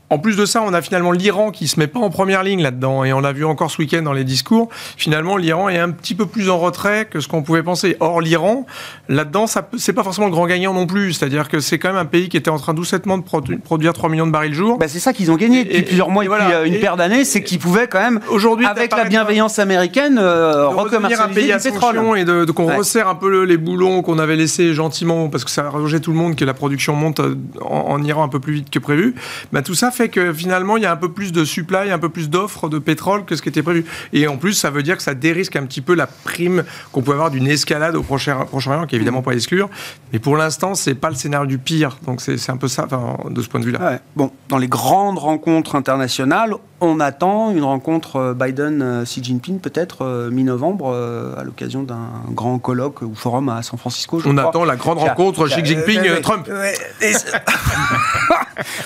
En plus de ça, on a finalement l'Iran qui se met pas en première ligne là-dedans. Et on l'a vu encore ce week-end dans les discours. Finalement, l'Iran est un petit peu plus en retrait que ce qu'on pouvait penser. Or, l'Iran, là-dedans, c'est pas forcément le grand gagnant non plus. C'est-à-dire que c'est quand même un pays qui était en train doucettement de produire 3 millions de barils le jour. Bah, c'est ça qu'ils ont gagné depuis plusieurs mois et, depuis euh, une paire d'années. C'est qu'ils pouvaient quand même, aujourd'hui, avec la bienveillance américaine, euh, recommercialiser un pays à pétrole. Et de, qu'on resserre un peu les boulons qu'on avait laissés gentiment, parce que ça a tout le monde que la production monte euh, en, Iran un peu plus vite que prévu. Bah, tout ça fait que finalement, il y a un peu plus de supply, un peu plus d'offres de pétrole que ce qui était prévu. Et en plus, ça veut dire que ça dérisque un petit peu la prime qu'on peut avoir d'une escalade au Proche-Orient, qui est évidemment pas à exclure. Mais pour l'instant, c'est pas le scénario du pire. Donc c'est un peu ça, de ce point de vue-là. Bon, dans les grandes rencontres internationales, on attend une rencontre euh, Biden-Xi Jinping peut-être euh, mi-novembre euh, à l'occasion d'un grand colloque ou forum à San Francisco. on attend la grande rencontre Xi Jinping-Trump.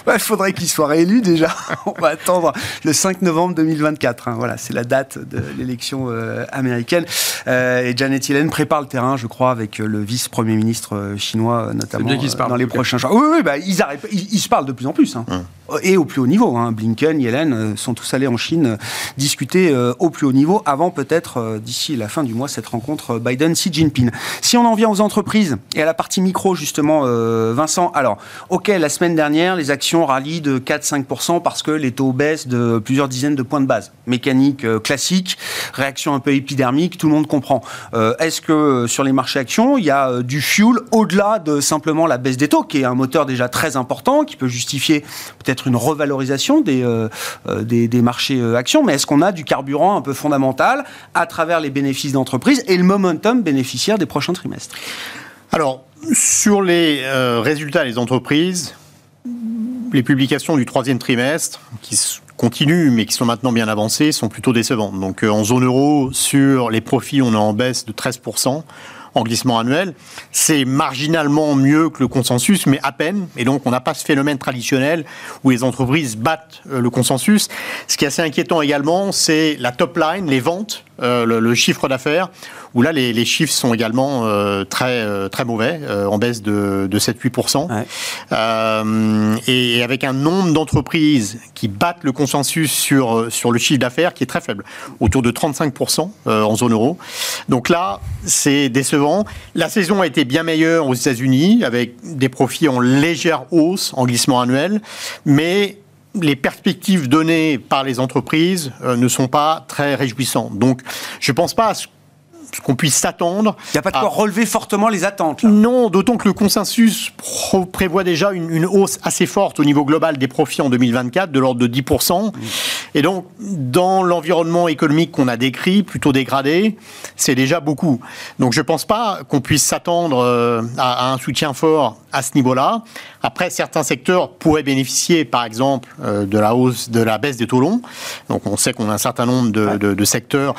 Il faudrait qu'il soit réélu déjà. on va attendre le 5 novembre 2024. Hein. Voilà, c'est la date de l'élection américaine. et Janet Yellen prépare le terrain, je crois, avec le vice-premier ministre chinois notamment dans les prochains jours. Oui, oui, bah, ils, ils, se parlent de plus en plus. Hein. Hum. Et au plus haut niveau. Hein. Blinken, Yellen sont tous allés en Chine euh, discuter euh, au plus haut niveau avant peut-être euh, d'ici la fin du mois cette rencontre Biden-Xi Jinping. Si on en vient aux entreprises et à la partie micro justement, Vincent, alors ok, la semaine dernière les actions rallient de 4-5% parce que les taux baissent de plusieurs dizaines de points de base. Mécanique classique, réaction un peu épidermique, tout le monde comprend. Est-ce que sur les marchés actions, il y a du fuel au-delà de simplement la baisse des taux, qui est un moteur déjà très important, qui peut justifier peut-être une revalorisation des, des des, marchés euh, actions, mais est-ce qu'on a du carburant un peu fondamental à travers les bénéfices d'entreprise et le momentum bénéficiaire des prochains trimestres? Alors, sur les euh, résultats des entreprises, les publications du troisième trimestre, qui continuent mais qui sont maintenant bien avancées, sont plutôt décevantes. Donc euh, en zone euro, sur les profits, on est en baisse de 13% en glissement annuel. C'est marginalement mieux que le consensus, mais à peine. Et donc, on n'a pas ce phénomène traditionnel où les entreprises battent euh, le consensus. Ce qui est assez inquiétant également, c'est la top line, les ventes, euh, le, chiffre d'affaires, où là, les, chiffres sont également euh, très, très mauvais, en baisse de, de 7-8%. et avec un nombre d'entreprises qui battent le consensus sur, sur le chiffre d'affaires qui est très faible, autour de 35% en zone euro. Donc là, c'est décevant la saison a été bien meilleure aux États-Unis, avec des profits en légère hausse en glissement annuel, mais les perspectives données par les entreprises euh, ne sont pas très réjouissantes. Donc, je ne pense pas à ce qu'on puisse s'attendre. Il n'y a pas de quoi relever fortement les attentes. Non, d'autant que le consensus prévoit déjà une, hausse assez forte au niveau global des profits en 2024, de l'ordre de 10%. Et donc, dans l'environnement économique qu'on a décrit, plutôt dégradé, c'est déjà beaucoup. Donc, je ne pense pas qu'on puisse s'attendre euh, à, un soutien fort à ce niveau-là. Après, certains secteurs pourraient bénéficier, par exemple, euh, de la hausse, de la baisse des taux longs. Donc, on sait qu'on a un certain nombre de, de secteurs,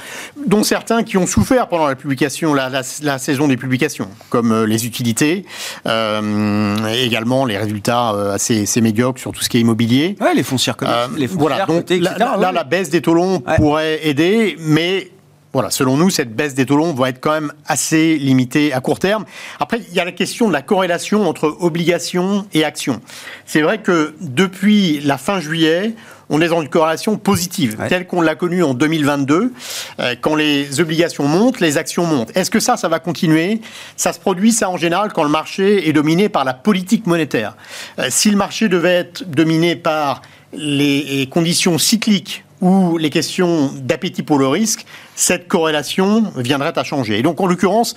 dont certains qui ont souffert pendant la publication, la, saison des publications, comme euh, les utilités, euh, également les résultats euh, assez, médiocres sur tout ce qui est immobilier. Ouais, les foncières les Voilà, donc là, la baisse des taux longs pourrait aider, mais voilà, selon nous, cette baisse des taux longs va être quand même assez limitée à court terme. Après, il y a la question de la corrélation entre obligations et actions. C'est vrai que depuis la fin juillet, on est dans une corrélation positive, telle qu'on l'a connue en 2022. Euh, quand les obligations montent, les actions montent. Est-ce que ça, ça va continuer? Ça se produit, ça, en général, quand le marché est dominé par la politique monétaire. Euh, si le marché devait être dominé par les conditions cycliques ou les questions d'appétit pour le risque, cette corrélation viendrait à changer. Et donc, en l'occurrence,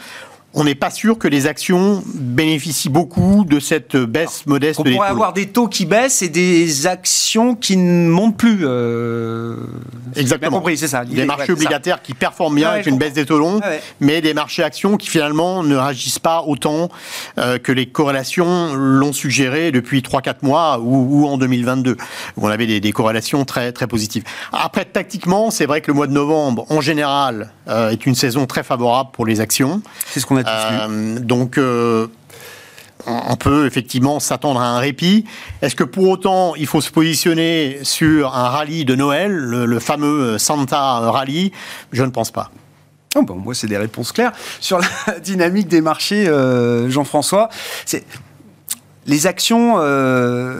on n'est pas sûr que les actions bénéficient beaucoup de cette baisse modeste. On pourrait avoir des taux qui baissent et des actions qui ne montent plus. Euh... Exactement. compris, c'est ça. Des marchés obligataires qui performent bien avec une baisse des taux longs, mais des marchés actions qui finalement ne réagissent pas autant euh, que les corrélations l'ont suggéré depuis 3-4 mois ou, en 2022. Où on avait des, corrélations très, très positives. Après, tactiquement, c'est vrai que le mois de novembre, en général, euh, est une saison très favorable pour les actions. C'est ce qu'on a euh, donc, euh, on peut effectivement s'attendre à un répit. Est-ce que pour autant il faut se positionner sur un rallye de Noël, le, fameux Santa Rally? Je ne pense pas. Oh, bon, moi, c'est des réponses claires. Sur la dynamique des marchés, euh, Jean-François, c'est les actions, euh,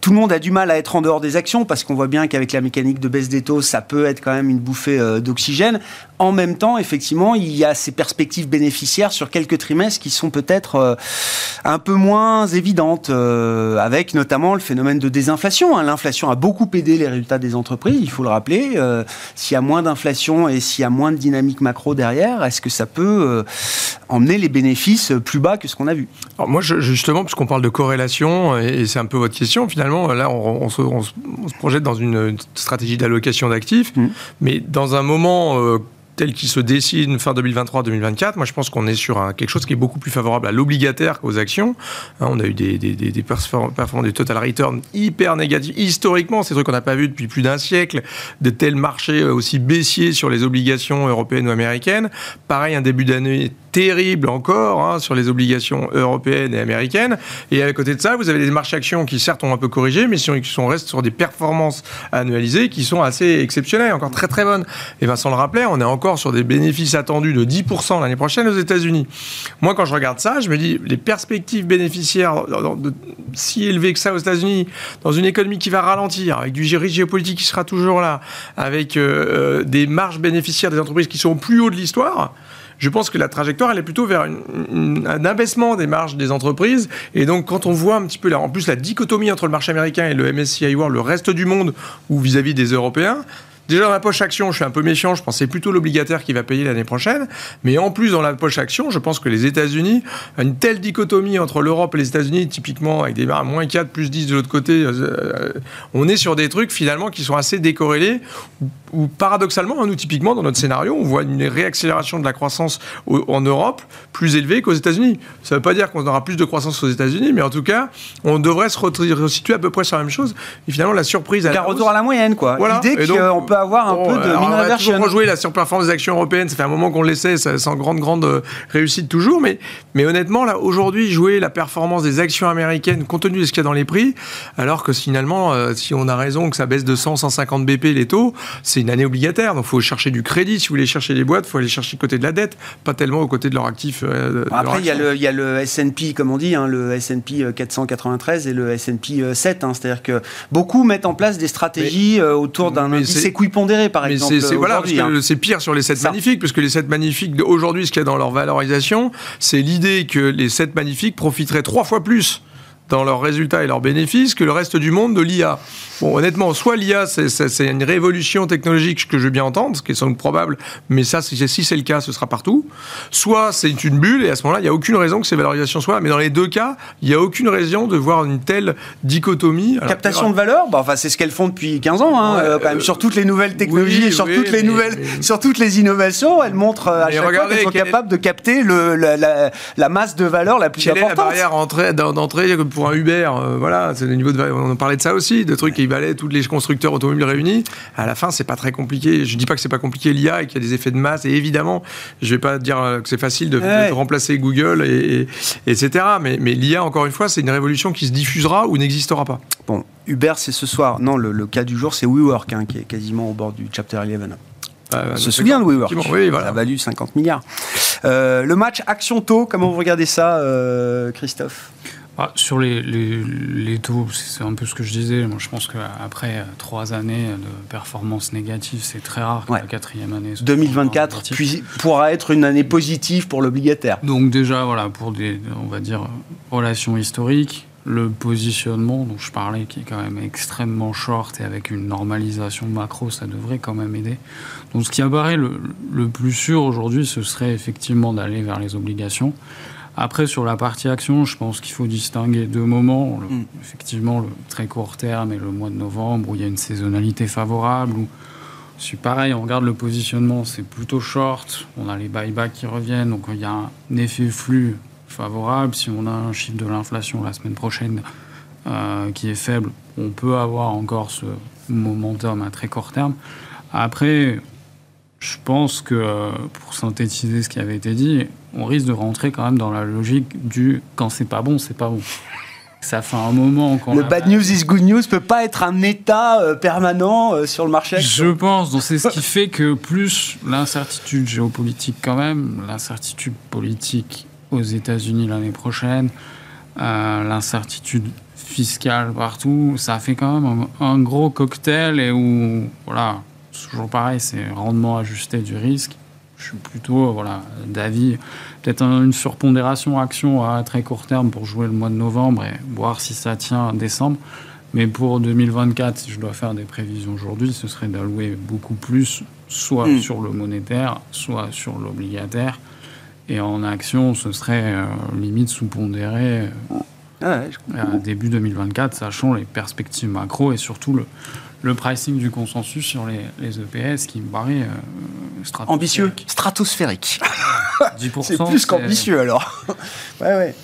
tout le monde a du mal à être en dehors des actions parce qu'on voit bien qu'avec la mécanique de baisse des taux, ça peut être quand même une bouffée euh, d'oxygène. En même temps, effectivement, il y a ces perspectives bénéficiaires sur quelques trimestres qui sont peut-être euh, un peu moins évidentes, avec notamment le phénomène de désinflation. Hein. L'inflation a beaucoup aidé les résultats des entreprises, il faut le rappeler. s'il y a moins d'inflation et s'il y a moins de dynamique macro derrière, est-ce que ça peut emmener les bénéfices plus bas que ce qu'on a vu? Alors Moi, justement, puisqu'on parle de corrélation, et c'est un peu votre question finalement, là on, se, projette dans une stratégie d'allocation d'actifs, mmh. mais dans un moment... Euh, tel qu'il se dessine fin 2023-2024, moi je pense qu'on est sur quelque chose qui est beaucoup plus favorable à l'obligataire qu'aux actions. Hein, on a eu des, performances des total return hyper négatifs. Historiquement, c'est trucs qu'on n'a pas vu depuis plus d'un siècle, de tels marchés aussi baissiers sur les obligations européennes ou américaines. Pareil, un début d'année terrible encore hein, sur les obligations européennes et américaines. Et à côté de ça, vous avez des marchés actions qui certes ont un peu corrigé, mais qui sont restent sur des performances annualisées qui sont assez exceptionnelles, encore très très bonnes. Et Vincent le rappelait, on est encore sur des bénéfices attendus de 10% l'année prochaine aux États-Unis. Moi, quand je regarde ça, je me dis les perspectives bénéficiaires si élevées que ça aux États-Unis, dans une économie qui va ralentir, avec du risque géopolitique qui sera toujours là, avec euh, euh, des marges bénéficiaires des entreprises qui sont au plus haut de l'histoire je pense que la trajectoire, elle est plutôt vers un abaissement des marges des entreprises. Et donc, quand on voit un petit peu, là, en plus, la dichotomie entre le marché américain et le MSCI World, le reste du monde, ou vis-à-vis des Européens, Déjà dans la poche action, je suis un peu méfiant, je pensais plutôt l'obligataire qui va payer l'année prochaine. Mais en plus, dans la poche action, je pense que les États-Unis, une telle dichotomie entre l'Europe et les États-Unis, typiquement avec des barres moins 4, plus 10 de l'autre côté, euh, euh, on est sur des trucs finalement qui sont assez décorrélés, ou paradoxalement, hein, nous typiquement dans notre scénario, on voit une réaccélération de la croissance en Europe plus élevée qu'aux États-Unis. Ça ne veut pas dire qu'on aura plus de croissance aux États-Unis, mais en tout cas, on devrait se resituer à peu près sur la même chose. Et finalement, la surprise... Un retour à la moyenne, quoi. Voilà. L'idée qu'on peut avoir un peu de On va toujours rejouer la surperformance des actions européennes. Ça fait un moment qu'on le laissait, sans grande, grande euh, réussite toujours. Mais, mais honnêtement, là, aujourd'hui, jouer la performance des actions américaines compte tenu de ce qu'il y a dans les prix, alors que finalement, euh, si on a raison que ça baisse de 100, 150 BP les taux, c'est une année obligataire. Donc, il faut chercher du crédit. Si vous voulez chercher des boîtes, il faut aller chercher du côté de la dette, pas tellement au côté de leur actif. Euh, Après, il y, a le, y a le S&P, comme on dit, hein, le S&P 493 et le S&P 7. Hein. C'est-à-dire que beaucoup mettent en place des stratégies autour d'un indice équipondéré par exemple. C'est voilà, hein. pire sur les 7 magnifiques, parce que les 7 magnifiques, aujourd'hui, ce qu'il y a dans leur valorisation, c'est l'idée que les 7 magnifiques profiteraient trois fois plus dans leurs résultats et leurs bénéfices que le reste du monde de l'IA. Bon, honnêtement, soit l'IA, c'est une révolution technologique que je veux bien entendre, ce qui est sans doute probable, mais ça, si c'est le cas, ce sera partout. Soit c'est une bulle, et à ce moment-là, il n'y a aucune raison que ces valorisations soient là. Mais dans les deux cas, il n'y a aucune raison de voir une telle dichotomie. Captation de valeur, bah, enfin, c'est ce qu'elles font depuis 15 ans, hein, euh, quand même, sur toutes les nouvelles technologies, sur, toutes les nouvelles, sur toutes les innovations, elles montrent euh, à chaque fois qu'elles sont capables de capter le, la, masse de valeur la plus importante. Quelle est la barrière d'entrée pour un Uber euh, Voilà, c'est le niveau de, on parlait de ça aussi, de trucs qui valaient tous les constructeurs automobiles réunis. À la fin, c'est pas très compliqué. Je dis pas que c'est pas compliqué l'IA et qu'il y a des effets de masse. Et évidemment, je vais pas dire que c'est facile de, remplacer Google et, etc. Mais, mais l'IA, encore une fois, c'est une révolution qui se diffusera ou n'existera pas. Bon, Uber, c'est ce soir. Non, le, cas du jour, c'est WeWork, hein, qui est quasiment au bord du Chapter 11. Ah, on se souvient de WeWork. Oui, voilà. Ça a valu 50 milliards. Euh, le match Action Taux, comment vous regardez ça, euh, Christophe? Ah, Sur les, les, taux, c'est un peu ce que je disais. Moi, je pense qu'après euh, trois années de performance négative, c'est très rare que la quatrième année. 2024 puis, pourra être une année positive pour l'obligataire. Donc déjà, voilà, pour des, on va dire, relations historiques, le positionnement dont je parlais, qui est quand même extrêmement short et avec une normalisation macro, ça devrait quand même aider. Donc ce qui apparaît le, le plus sûr aujourd'hui, ce serait effectivement d'aller vers les obligations. Après, sur la partie action, je pense qu'il faut distinguer deux moments. Mm. Effectivement, le très court terme et le mois de novembre, où il y a une saisonnalité favorable, où c'est pareil, on regarde le positionnement, c'est plutôt short, on a les buybacks qui reviennent, donc il y a un effet flux favorable. Si on a un chiffre de l'inflation la semaine prochaine euh, qui est faible, on peut avoir encore ce momentum à très court terme. Après, je pense que pour synthétiser ce qui avait été dit, on risque de rentrer quand même dans la logique du quand c'est pas bon, c'est pas bon. Ça fait un moment qu'on. Le bad news is good news peut pas être un état euh, permanent euh, sur le marché. Je pense. Donc c'est ce qui fait que plus l'incertitude géopolitique quand même, l'incertitude politique aux États-Unis l'année prochaine, euh, l'incertitude fiscale partout, ça fait quand même un, gros cocktail et où, voilà, toujours pareil, c'est rendement ajusté du risque. Je suis plutôt voilà, d'avis, peut-être une surpondération action à très court terme pour jouer le mois de novembre et voir si ça tient en décembre. Mais pour 2024, si je dois faire des prévisions aujourd'hui, ce serait d'allouer beaucoup plus, soit hmm. sur le monétaire, soit sur l'obligataire. Et en action, ce serait euh, limite sous-pondéré euh, à début 2024, sachant les perspectives macro et surtout le, le pricing du consensus sur les, les EPS qui me paraît euh, ambitieux, stratosphérique. 10%. C'est plus qu'ambitieux alors. ouais, ouais.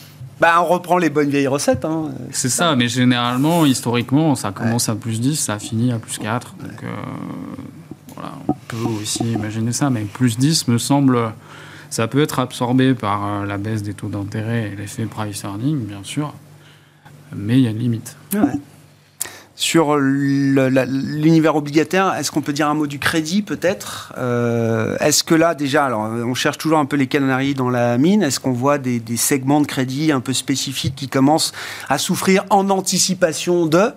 Bah, on reprend les bonnes vieilles recettes. Hein. C'est ça, mais généralement, historiquement, ça commence à plus 10, ça finit à plus 4. Donc, voilà, on peut aussi imaginer ça, mais plus 10 me semble ça peut être absorbé par euh, la baisse des taux d'intérêt et l'effet price earning, bien sûr, mais il y a une limite. Sur l'univers obligataire, est-ce qu'on peut dire un mot du crédit peut-être? Euh, Est-ce que là déjà, alors on cherche toujours un peu les canaries dans la mine, est-ce qu'on voit des, des, segments de crédit un peu spécifiques qui commencent à souffrir en anticipation de?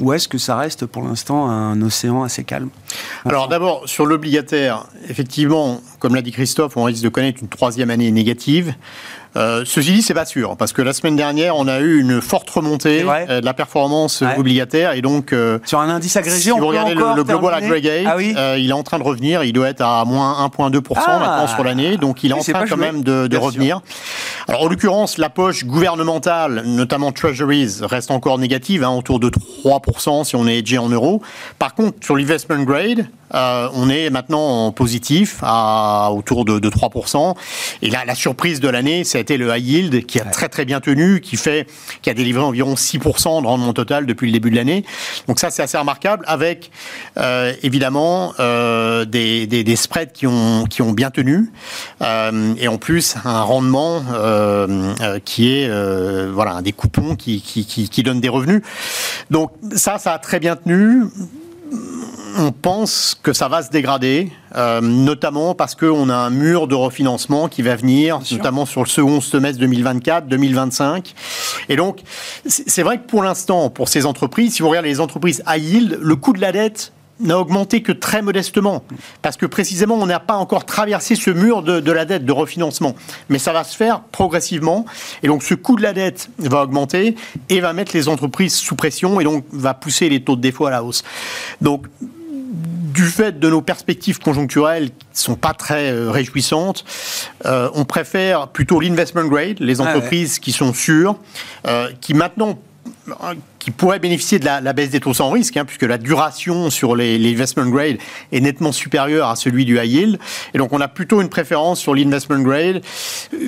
Ou est-ce que ça reste pour l'instant un océan assez calme? Alors d'abord, sur l'obligataire, effectivement, comme l'a dit Christophe, on risque de connaître une troisième année négative. Euh, ceci dit, c'est pas sûr, parce que la semaine dernière, on a eu une forte remontée euh, de la performance obligataire, et donc euh, sur un indice agrégé, si vous regardez le, global aggregate, ah il est en train de revenir. Il doit être à moins 1,2% ah. maintenant sur l'année, donc il est en train quand même de, revenir. Alors en l'occurrence, la poche gouvernementale, notamment Treasuries, reste encore négative, hein, autour de 3% si on est hedgé en euros. Par contre, sur l'investment grade, on est maintenant en positif à autour de, 3%. Et là, la surprise de l'année, c'est été le high yield qui a très très bien tenu, qui fait, qui a délivré environ 6% de rendement total depuis le début de l'année. Donc ça, c'est assez remarquable, avec euh, évidemment euh, des, des, spreads qui ont qui ont bien tenu, euh, et en plus un rendement qui est voilà des coupons qui, qui, qui, qui donnent des revenus. Donc ça, ça a très bien tenu on pense que ça va se dégrader, euh, notamment parce qu'on a un mur de refinancement qui va venir, notamment sur le second semestre 2024, 2025. Et donc, c'est vrai que pour l'instant, pour ces entreprises, si vous regardez les entreprises high yield, le coût de la dette n'a augmenté que très modestement, parce que précisément on n'a pas encore traversé ce mur de, la dette de refinancement. Mais ça va se faire progressivement, et donc ce coût de la dette va augmenter et va mettre les entreprises sous pression, et donc va pousser les taux de défaut à la hausse. Donc du fait de nos perspectives conjoncturelles qui ne sont pas très euh, réjouissantes, euh, on préfère plutôt l'investment grade, les ah entreprises qui sont sûres, euh, qui maintenant qui pourrait bénéficier de la, baisse des taux sans risque, hein, puisque la duration sur les, investment grade est nettement supérieure à celui du high yield. Et donc, on a plutôt une préférence sur l'investment grade,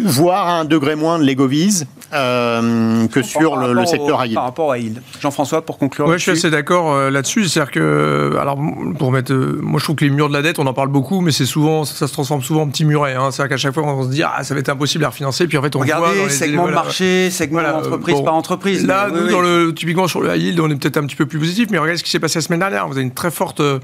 voire à un degré moins de l'egovis euh, que sur le, secteur high yield. Par rapport à yield. Jean-François, pour conclure. Oui, je suis assez d'accord euh, là-dessus. C'est-à-dire que, alors, pour mettre, euh, moi, je trouve que les murs de la dette, on en parle beaucoup, mais c'est souvent, ça, se transforme souvent en petits murets. Hein. C'est-à-dire qu'à chaque fois, on se dit, ah, ça va être impossible à refinancer, puis en fait, on Regardez, voit segment de marché, segment d'entreprise par entreprise. Là, nous, dans le, typiquement sur le high yield, on est peut-être un petit peu plus positif, mais regardez ce qui s'est passé la semaine dernière. Vous avez une très forte euh,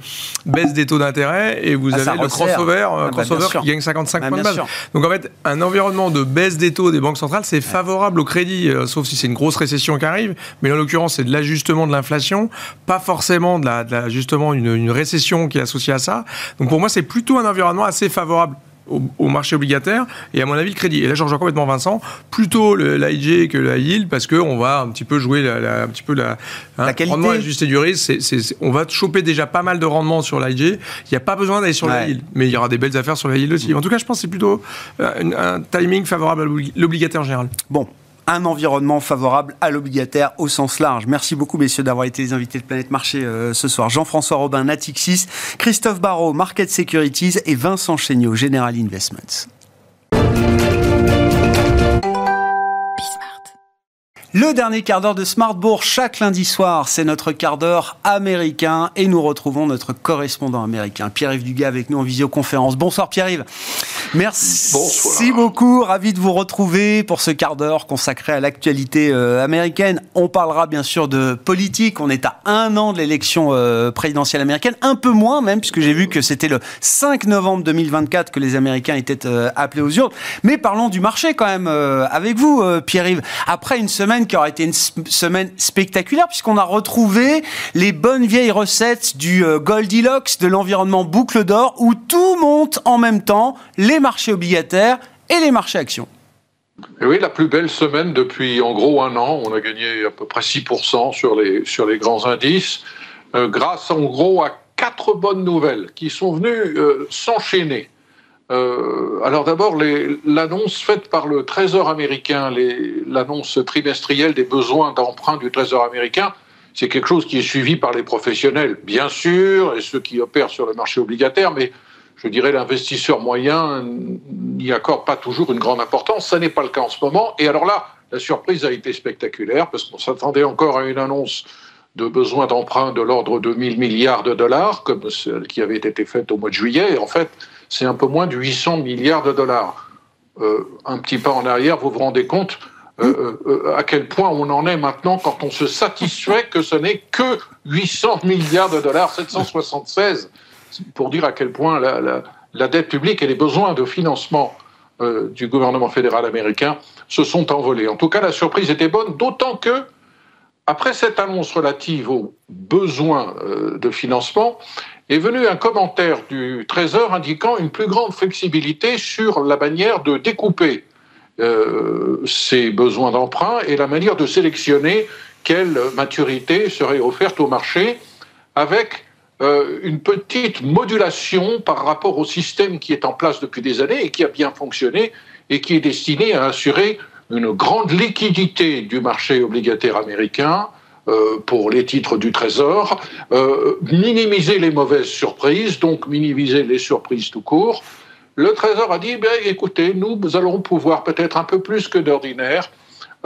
baisse des taux d'intérêt et vous ah, avez le crossover, euh, ah, bah, crossover qui gagne 55 bah, points de base. Donc en fait, un environnement de baisse des taux des banques centrales, c'est favorable au crédit, euh, sauf si c'est une grosse récession qui arrive. Mais en l'occurrence, c'est de l'ajustement de l'inflation, pas forcément de la, de justement une, une récession qui est associée à ça. Donc pour moi, c'est plutôt un environnement assez favorable au, marché obligataire et à mon avis le crédit. Et là, je rejoins complètement Vincent, plutôt l'IG que la yield parce qu'on va un petit peu jouer la, un petit peu la, hein, la qualité. rendement ajusté du risque. on va choper déjà pas mal de rendement sur l'IG. Il n'y a pas besoin d'aller sur la yield, mais il y aura des belles affaires sur la yield aussi. En tout cas, je pense que c'est plutôt euh, un, timing favorable à l'obligataire en général. Bon, un environnement favorable à l'obligataire au sens large. Merci beaucoup, messieurs, d'avoir été les invités de Planète Marché euh, ce soir. Jean-François Robin, Natixis, Christophe Barrault, Market Securities et Vincent Chéniaud, General Investments. Le dernier quart d'heure de Smartbourg, chaque lundi soir, c'est notre quart d'heure américain et nous retrouvons notre correspondant américain, Pierre-Yves Dugas, avec nous en visioconférence. Bonsoir Pierre-Yves. Merci beaucoup, ravi de vous retrouver pour ce quart d'heure consacré à l'actualité euh, américaine. On parlera bien sûr de politique, on est à un an de l'élection euh, présidentielle américaine, un peu moins même, puisque j'ai vu que c'était le 5 novembre 2024 que les Américains étaient euh, appelés aux urnes. Mais parlons du marché quand même avec vous, Pierre-Yves. Après une semaine qui aura été une semaine spectaculaire puisqu'on a retrouvé les bonnes vieilles recettes du euh, Goldilocks, de l'environnement boucle d'or où tout monte en même temps, les marchés obligataires et les marchés actions. oui, la plus belle semaine depuis en gros un an. On a gagné à peu près 6% sur les, sur les grands indices, euh, grâce en gros à quatre bonnes nouvelles qui sont venues euh, s'enchaîner. Euh, alors d'abord, l'annonce faite par le Trésor américain, l'annonce trimestrielle des besoins d'emprunt du Trésor américain, c'est quelque chose qui est suivi par les professionnels, bien sûr, et ceux qui opèrent sur le marché obligataire, mais je dirais l'investisseur moyen n'y accorde pas toujours une grande importance. Ça n'est pas le cas en ce moment. Et alors là, la surprise a été spectaculaire parce qu'on s'attendait encore à une annonce de besoins d'emprunt de l'ordre de 1000 milliards de dollars, comme celle qui avait été faite au mois de juillet. Et en fait, c'est un peu moins de 800 milliards de dollars. Euh, un petit pas en arrière, vous vous rendez compte euh, euh, à quel point on en est maintenant quand on se satisfait que ce n'est que 800 milliards de dollars, 776, pour dire à quel point la, dette publique et les besoins de financement du gouvernement fédéral américain se sont envolés. En tout cas, la surprise était bonne, d'autant que, après cette annonce relative aux besoins de financement, est venu un commentaire du Trésor indiquant une plus grande flexibilité sur la manière de découper euh, ces besoins d'emprunt et la manière de sélectionner quelle maturité serait offerte au marché avec euh, une petite modulation par rapport au système qui est en place depuis des années et qui a bien fonctionné et qui est destiné à assurer une grande liquidité du marché obligataire américain, pour les titres du Trésor, euh, minimiser les mauvaises surprises, donc minimiser les surprises tout court. Le Trésor a dit, ben, écoutez, nous allons pouvoir peut-être un peu plus que d'ordinaire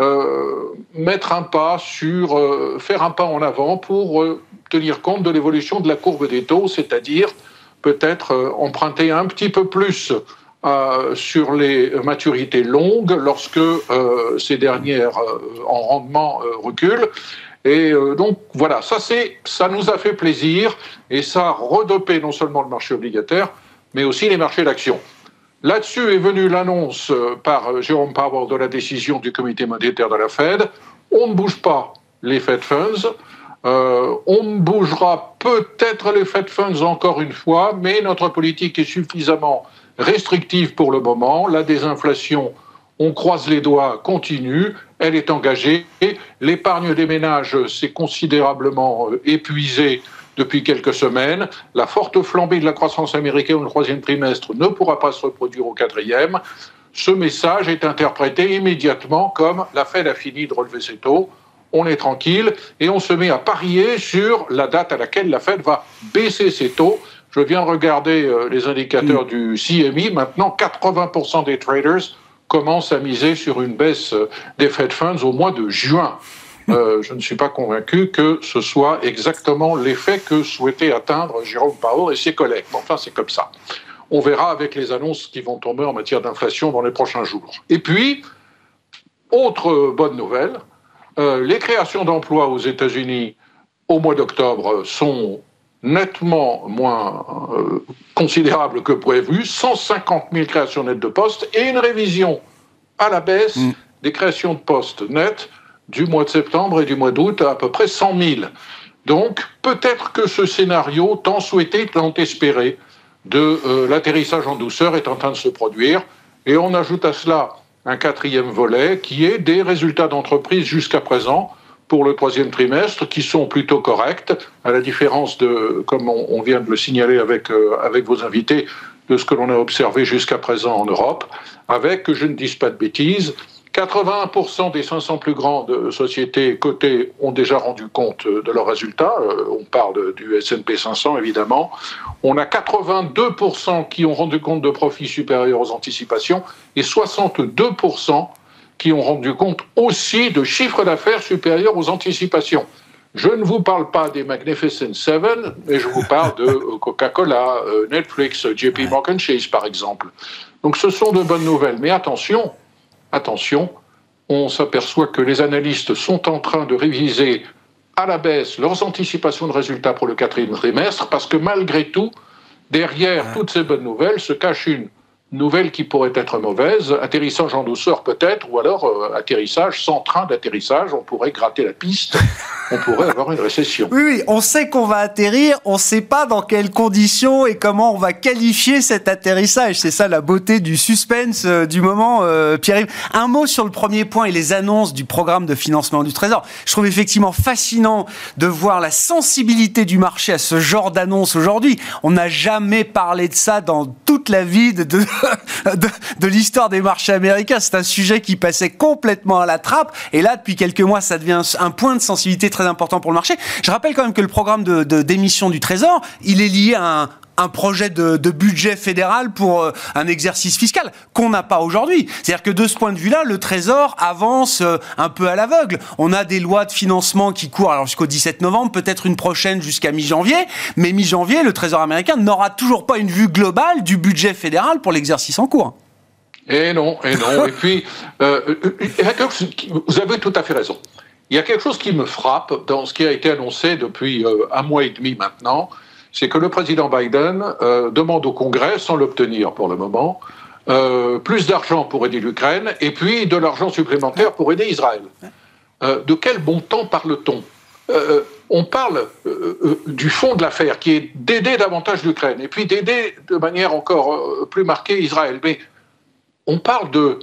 euh, mettre un pas sur, faire un pas en avant pour tenir compte de l'évolution de la courbe des taux, c'est-à-dire peut-être emprunter un petit peu plus sur les maturités longues lorsque ces dernières en rendement reculent et euh, donc voilà, ça, ça nous a fait plaisir et ça a redopé non seulement le marché obligataire, mais aussi les marchés d'actions. Là-dessus est venue l'annonce euh, par euh, Jérôme Powell de la décision du comité monétaire de la Fed. On ne bouge pas les Fed Funds. on bougera peut-être les Fed Funds encore une fois, mais notre politique est suffisamment restrictive pour le moment. La désinflation on croise les doigts, continue, elle est engagée. L'épargne des ménages s'est considérablement euh, épuisée depuis quelques semaines. La forte flambée de la croissance américaine au troisième trimestre ne pourra pas se reproduire au quatrième. Ce message est interprété immédiatement comme la Fed a fini de relever ses taux, on est tranquille et on se met à parier sur la date à laquelle la Fed va baisser ses taux. Je viens regarder euh, les indicateurs du CMI. Maintenant, 80% des traders commence à miser sur une baisse des Fed Funds au mois de juin. Euh, je ne suis pas convaincu que ce soit exactement l'effet que souhaitait atteindre Jérôme Powell et ses collègues. enfin, c'est comme ça. On verra avec les annonces qui vont tomber en matière d'inflation dans les prochains jours. Et puis, autre bonne nouvelle, les créations d'emplois aux États-Unis au mois d'octobre sont nettement moins considérables que prévu, 150 000 créations nettes de postes et une révision à la baisse mm. des créations de postes nettes du mois de septembre et du mois d'août à à peu près 100 000. Donc peut-être que ce scénario tant souhaité, tant espéré de euh, l'atterrissage en douceur est en train de se produire. Et on ajoute à cela un quatrième volet qui est des résultats d'entreprise jusqu'à présent pour le troisième trimestre qui sont plutôt corrects, à la différence de, comme on, vient de le signaler avec, euh, avec vos invités, de ce que l'on a observé jusqu'à présent en Europe, avec, que je ne dise pas de bêtises, 81% des 500 plus grandes sociétés cotées ont déjà rendu compte de leurs résultats. Euh, on parle du S&P 500 évidemment. On a 82% qui ont rendu compte de profits supérieurs aux anticipations et 62% qui ont rendu compte aussi de chiffres d'affaires supérieurs aux anticipations. Je ne vous parle pas des Magnificent Seven, mais je vous parle de Coca-Cola, euh, Netflix, JP Morgan Chase par exemple. Donc ce sont de bonnes nouvelles. Mais attention, attention, on s'aperçoit que les analystes sont en train de réviser à la baisse leurs anticipations de résultats pour le quatrième trimestre, parce que malgré tout, derrière toutes ces bonnes nouvelles se cache une nouvelle qui pourrait être mauvaise, atterrissage en douceur peut-être, ou alors euh, atterrissage sans train d'atterrissage, on pourrait gratter la piste, on pourrait avoir une récession. Oui, oui, on sait qu'on va atterrir, on ne sait pas dans quelles conditions et comment on va qualifier cet atterrissage. C'est ça la beauté du suspense euh, du moment, euh, Pierre-Yves. Un mot sur le premier point et les annonces du programme de financement du Trésor. Je trouve effectivement fascinant de voir la sensibilité du marché à ce genre d'annonce aujourd'hui. On n'a jamais parlé de ça dans toute la vie de de, l'histoire des marchés américains. C'est un sujet qui passait complètement à la trappe. Et là, depuis quelques mois, ça devient un point de sensibilité très important pour le marché. Je rappelle quand même que le programme de d'émission du Trésor, il est lié à un, un projet de, budget fédéral pour euh, un exercice fiscal qu'on n'a pas aujourd'hui. C'est-à-dire que de ce point de vue-là, le Trésor avance euh, un peu à l'aveugle. On a des lois de financement qui courent jusqu'au 17 novembre, peut-être une prochaine jusqu'à mi-janvier, mais mi-janvier, le Trésor américain n'aura toujours pas une vue globale du budget fédéral pour l'exercice en cours. Et non, et non. et puis, euh, vous avez tout à fait raison. Il y a quelque chose qui me frappe dans ce qui a été annoncé depuis un mois et demi maintenant, c'est que le président Biden euh, demande au Congrès, sans l'obtenir pour le moment, euh, plus d'argent pour aider l'Ukraine et puis de l'argent supplémentaire pour aider Israël. Euh, de quel bon temps parle-t-on? On parle du fond de l'affaire, qui est d'aider davantage l'Ukraine et puis d'aider de manière encore plus marquée Israël. Mais on parle de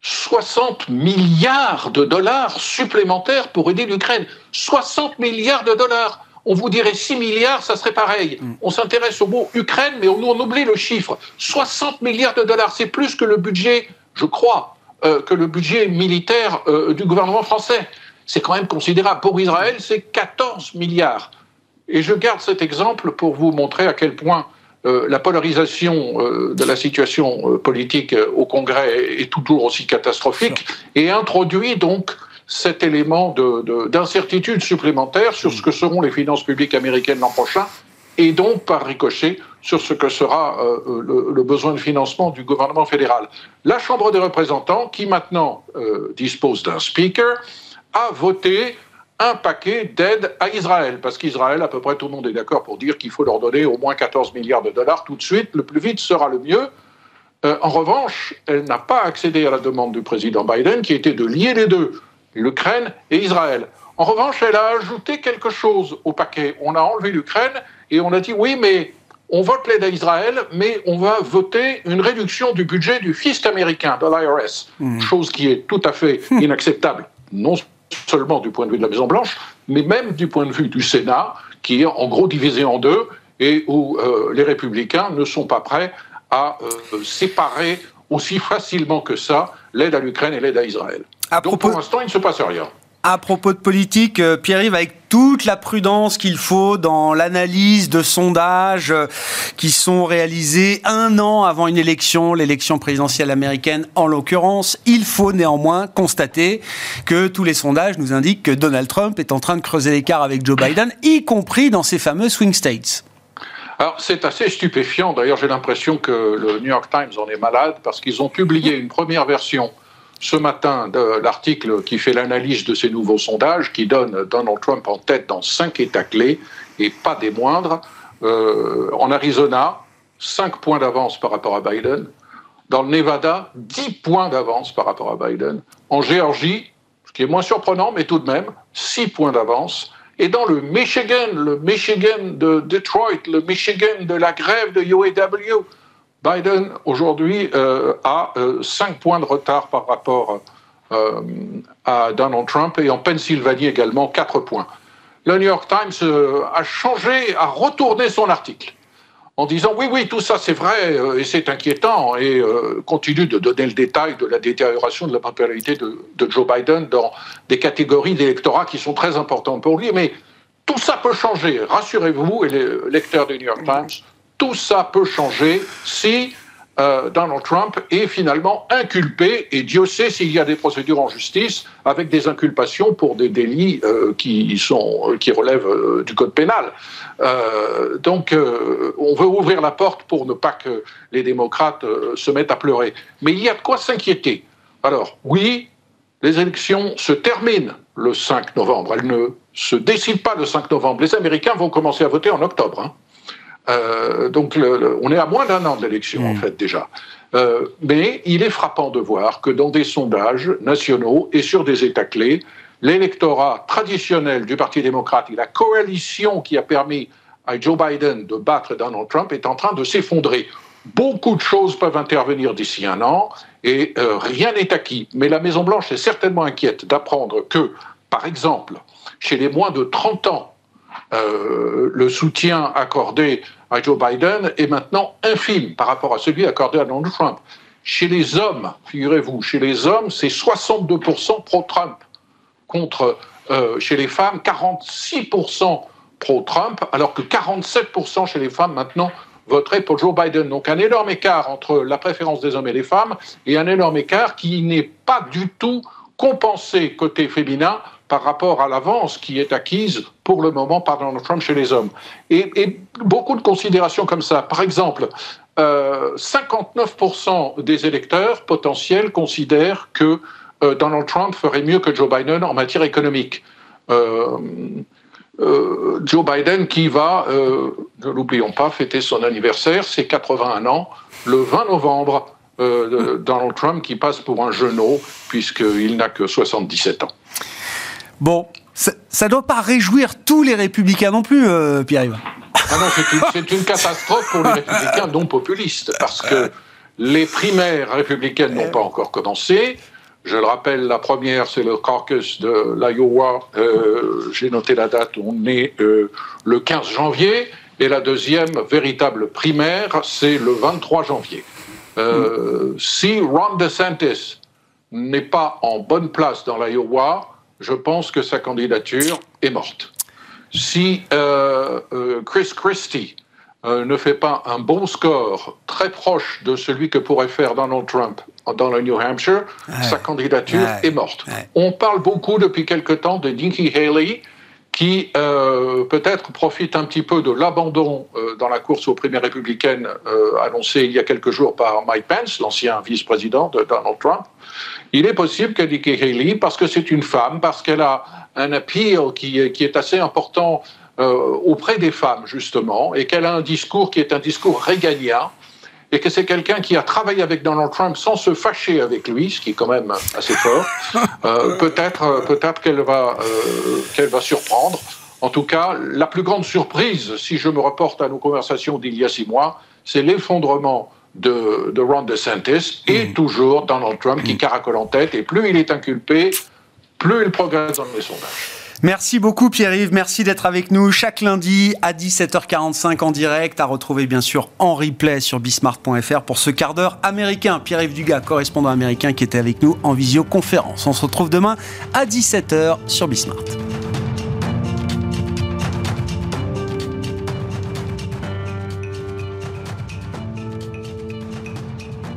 60 milliards de dollars supplémentaires pour aider l'Ukraine. 60 milliards de dollars on vous dirait 6 milliards, ça serait pareil. Mm. On s'intéresse au mot Ukraine, mais on, on, oublie le chiffre. 60 milliards de dollars, c'est plus que le budget, je crois, euh, que le budget militaire euh, du gouvernement français. C'est quand même considérable. Pour Israël, c'est 14 milliards. Et je garde cet exemple pour vous montrer à quel point euh, la polarisation de la situation politique au Congrès est toujours aussi catastrophique et introduit donc cet élément d'incertitude supplémentaire sur ce que seront les finances publiques américaines l'an prochain et donc par ricochet sur ce que sera euh, le, besoin de financement du gouvernement fédéral. La Chambre des représentants, qui maintenant euh, dispose d'un speaker, a voté un paquet d'aide à Israël, parce qu'Israël, à peu près tout le monde est d'accord pour dire qu'il faut leur donner au moins 14 milliards de dollars tout de suite, le plus vite sera le mieux. Euh, en revanche, elle n'a pas accédé à la demande du président Biden, qui était de lier les deux l'Ukraine et Israël. En revanche, elle a ajouté quelque chose au paquet. On a enlevé l'Ukraine et on a dit oui, mais on vote l'aide à Israël, mais on va voter une réduction du budget du fisc américain, de l'IRS, hmm. chose qui est tout à fait hmm. inacceptable, non seulement du point de vue de la Maison-Blanche, mais même du point de vue du Sénat, qui est en gros divisé en deux et où euh, les républicains ne sont pas prêts à euh, séparer aussi facilement que ça l'aide à l'Ukraine et l'aide à Israël. Donc pour l'instant, il ne se passe rien. À propos de politique, euh, Pierre-Yves, avec toute la prudence qu'il faut dans l'analyse de sondages euh, qui sont réalisés un an avant une élection, l'élection présidentielle américaine en l'occurrence, il faut néanmoins constater que tous les sondages nous indiquent que Donald Trump est en train de creuser l'écart avec Joe Biden, y compris dans ces fameux swing states. Alors c'est assez stupéfiant, d'ailleurs j'ai l'impression que le New York Times en est malade parce qu'ils ont publié une première version ce matin l'article qui fait l'analyse de ces nouveaux sondages, qui donne Donald Trump en tête dans cinq États clés, et pas des moindres. Euh, en Arizona, 5 points d'avance par rapport à Biden. Dans le Nevada, 10 points d'avance par rapport à Biden. En Géorgie, ce qui est moins surprenant, mais tout de même, 6 points d'avance. Et dans le Michigan, le Michigan de Detroit, le Michigan de la grève de UAW, Biden aujourd'hui euh, a 5 euh, points de retard par rapport euh, à Donald Trump et en Pennsylvanie également 4 points. Le New York Times a changé, a retourné son article en disant oui, oui, tout ça c'est vrai et c'est inquiétant et continue de donner le détail de la détérioration de la popularité de, de Joe Biden dans des catégories d'électorat qui sont très importantes pour lui. Mais tout ça peut changer, rassurez-vous, et les lecteurs du New York Times, tout ça peut changer si euh, Donald Trump est finalement inculpé, et Dieu sait s'il y a des procédures en justice avec des inculpations pour des délits euh, qui, sont, qui relèvent euh, du code pénal. donc on veut ouvrir la porte pour ne pas que les démocrates se mettent à pleurer. Mais il y a de quoi s'inquiéter. Alors oui, les élections se terminent le 5 novembre. Elles ne se décident pas le 5 novembre. Les Américains vont commencer à voter en octobre. Hein. Euh, donc on est à moins d'un an de l'élection en mm. fait déjà. Euh, mais il est frappant de voir que dans des sondages nationaux et sur des États clés, l'électorat traditionnel du Parti démocrate et la coalition qui a permis à Joe Biden de battre Donald Trump est en train de s'effondrer. Beaucoup de choses peuvent intervenir d'ici un an et euh, rien n'est acquis. Mais la Maison-Blanche est certainement inquiète d'apprendre que, par exemple, chez les moins de 30 ans, le soutien accordé à Joe Biden est maintenant infime par rapport à celui accordé à Donald Trump. Chez les hommes, figurez-vous, chez les hommes, c'est 62% pro-Trump contre euh, chez les femmes 46% pro-Trump, alors que 47% chez les femmes maintenant voteraient pour Joe Biden. Donc un énorme écart entre la préférence des hommes et des femmes et un énorme écart qui n'est pas du tout compensé côté féminin par rapport à l'avance qui est acquise pour le moment par Donald Trump chez les hommes. Et, beaucoup de considérations comme ça. Par exemple, 59% euh, des électeurs potentiels considèrent que euh, Donald Trump ferait mieux que Joe Biden en matière économique. Euh, Joe Biden qui va, ne l'oublions pas, fêter son anniversaire, c'est 81 ans, le 20 novembre. Donald Trump qui passe pour un genou puisqu'il n'a que 77 ans. Bon, ça ne doit pas réjouir tous les républicains non plus, euh, Pierre-Yves. Ah c'est une, catastrophe pour les républicains non populistes, parce que les primaires républicaines n'ont pas encore commencé. Je le rappelle, la première, c'est le caucus de l'Iowa. Euh, j'ai noté la date, on est euh, le 15 janvier. Et la deuxième véritable primaire, c'est le 23 janvier. Si Ron DeSantis n'est pas en bonne place dans l'Iowa, je pense que sa candidature est morte. Si euh, euh, Chris Christie euh, ne fait pas un bon score très proche de celui que pourrait faire Donald Trump dans le New Hampshire, sa candidature est morte. On parle beaucoup depuis quelque temps de Nikki Haley, qui peut-être profite un petit peu de l'abandon dans la course aux primaires républicaines annoncé il y a quelques jours par Mike Pence, l'ancien vice-président de Donald Trump, il est possible que Nikki Haley, parce que c'est une femme, parce qu'elle a un appeal qui, est assez important euh, auprès des femmes, justement, et qu'elle a un discours qui est un discours régalien, et que c'est quelqu'un qui a travaillé avec Donald Trump sans se fâcher avec lui, ce qui est quand même assez fort, euh, peut-être peut-être qu'elle va, euh, qu'elle va surprendre. En tout cas, la plus grande surprise, si je me reporte à nos conversations d'il y a six mois, c'est l'effondrement de, de Ron DeSantis et mm. toujours Donald Trump qui mm. caracole en tête. Et plus il est inculpé, plus il progresse dans les sondages. Merci beaucoup Pierre-Yves, merci d'être avec nous chaque lundi à 17h45 en direct, à retrouver bien sûr en replay sur bismart.fr pour ce quart d'heure américain. Pierre-Yves Dugas, correspondant américain qui était avec nous en visioconférence. On se retrouve demain à 17h sur Bismart.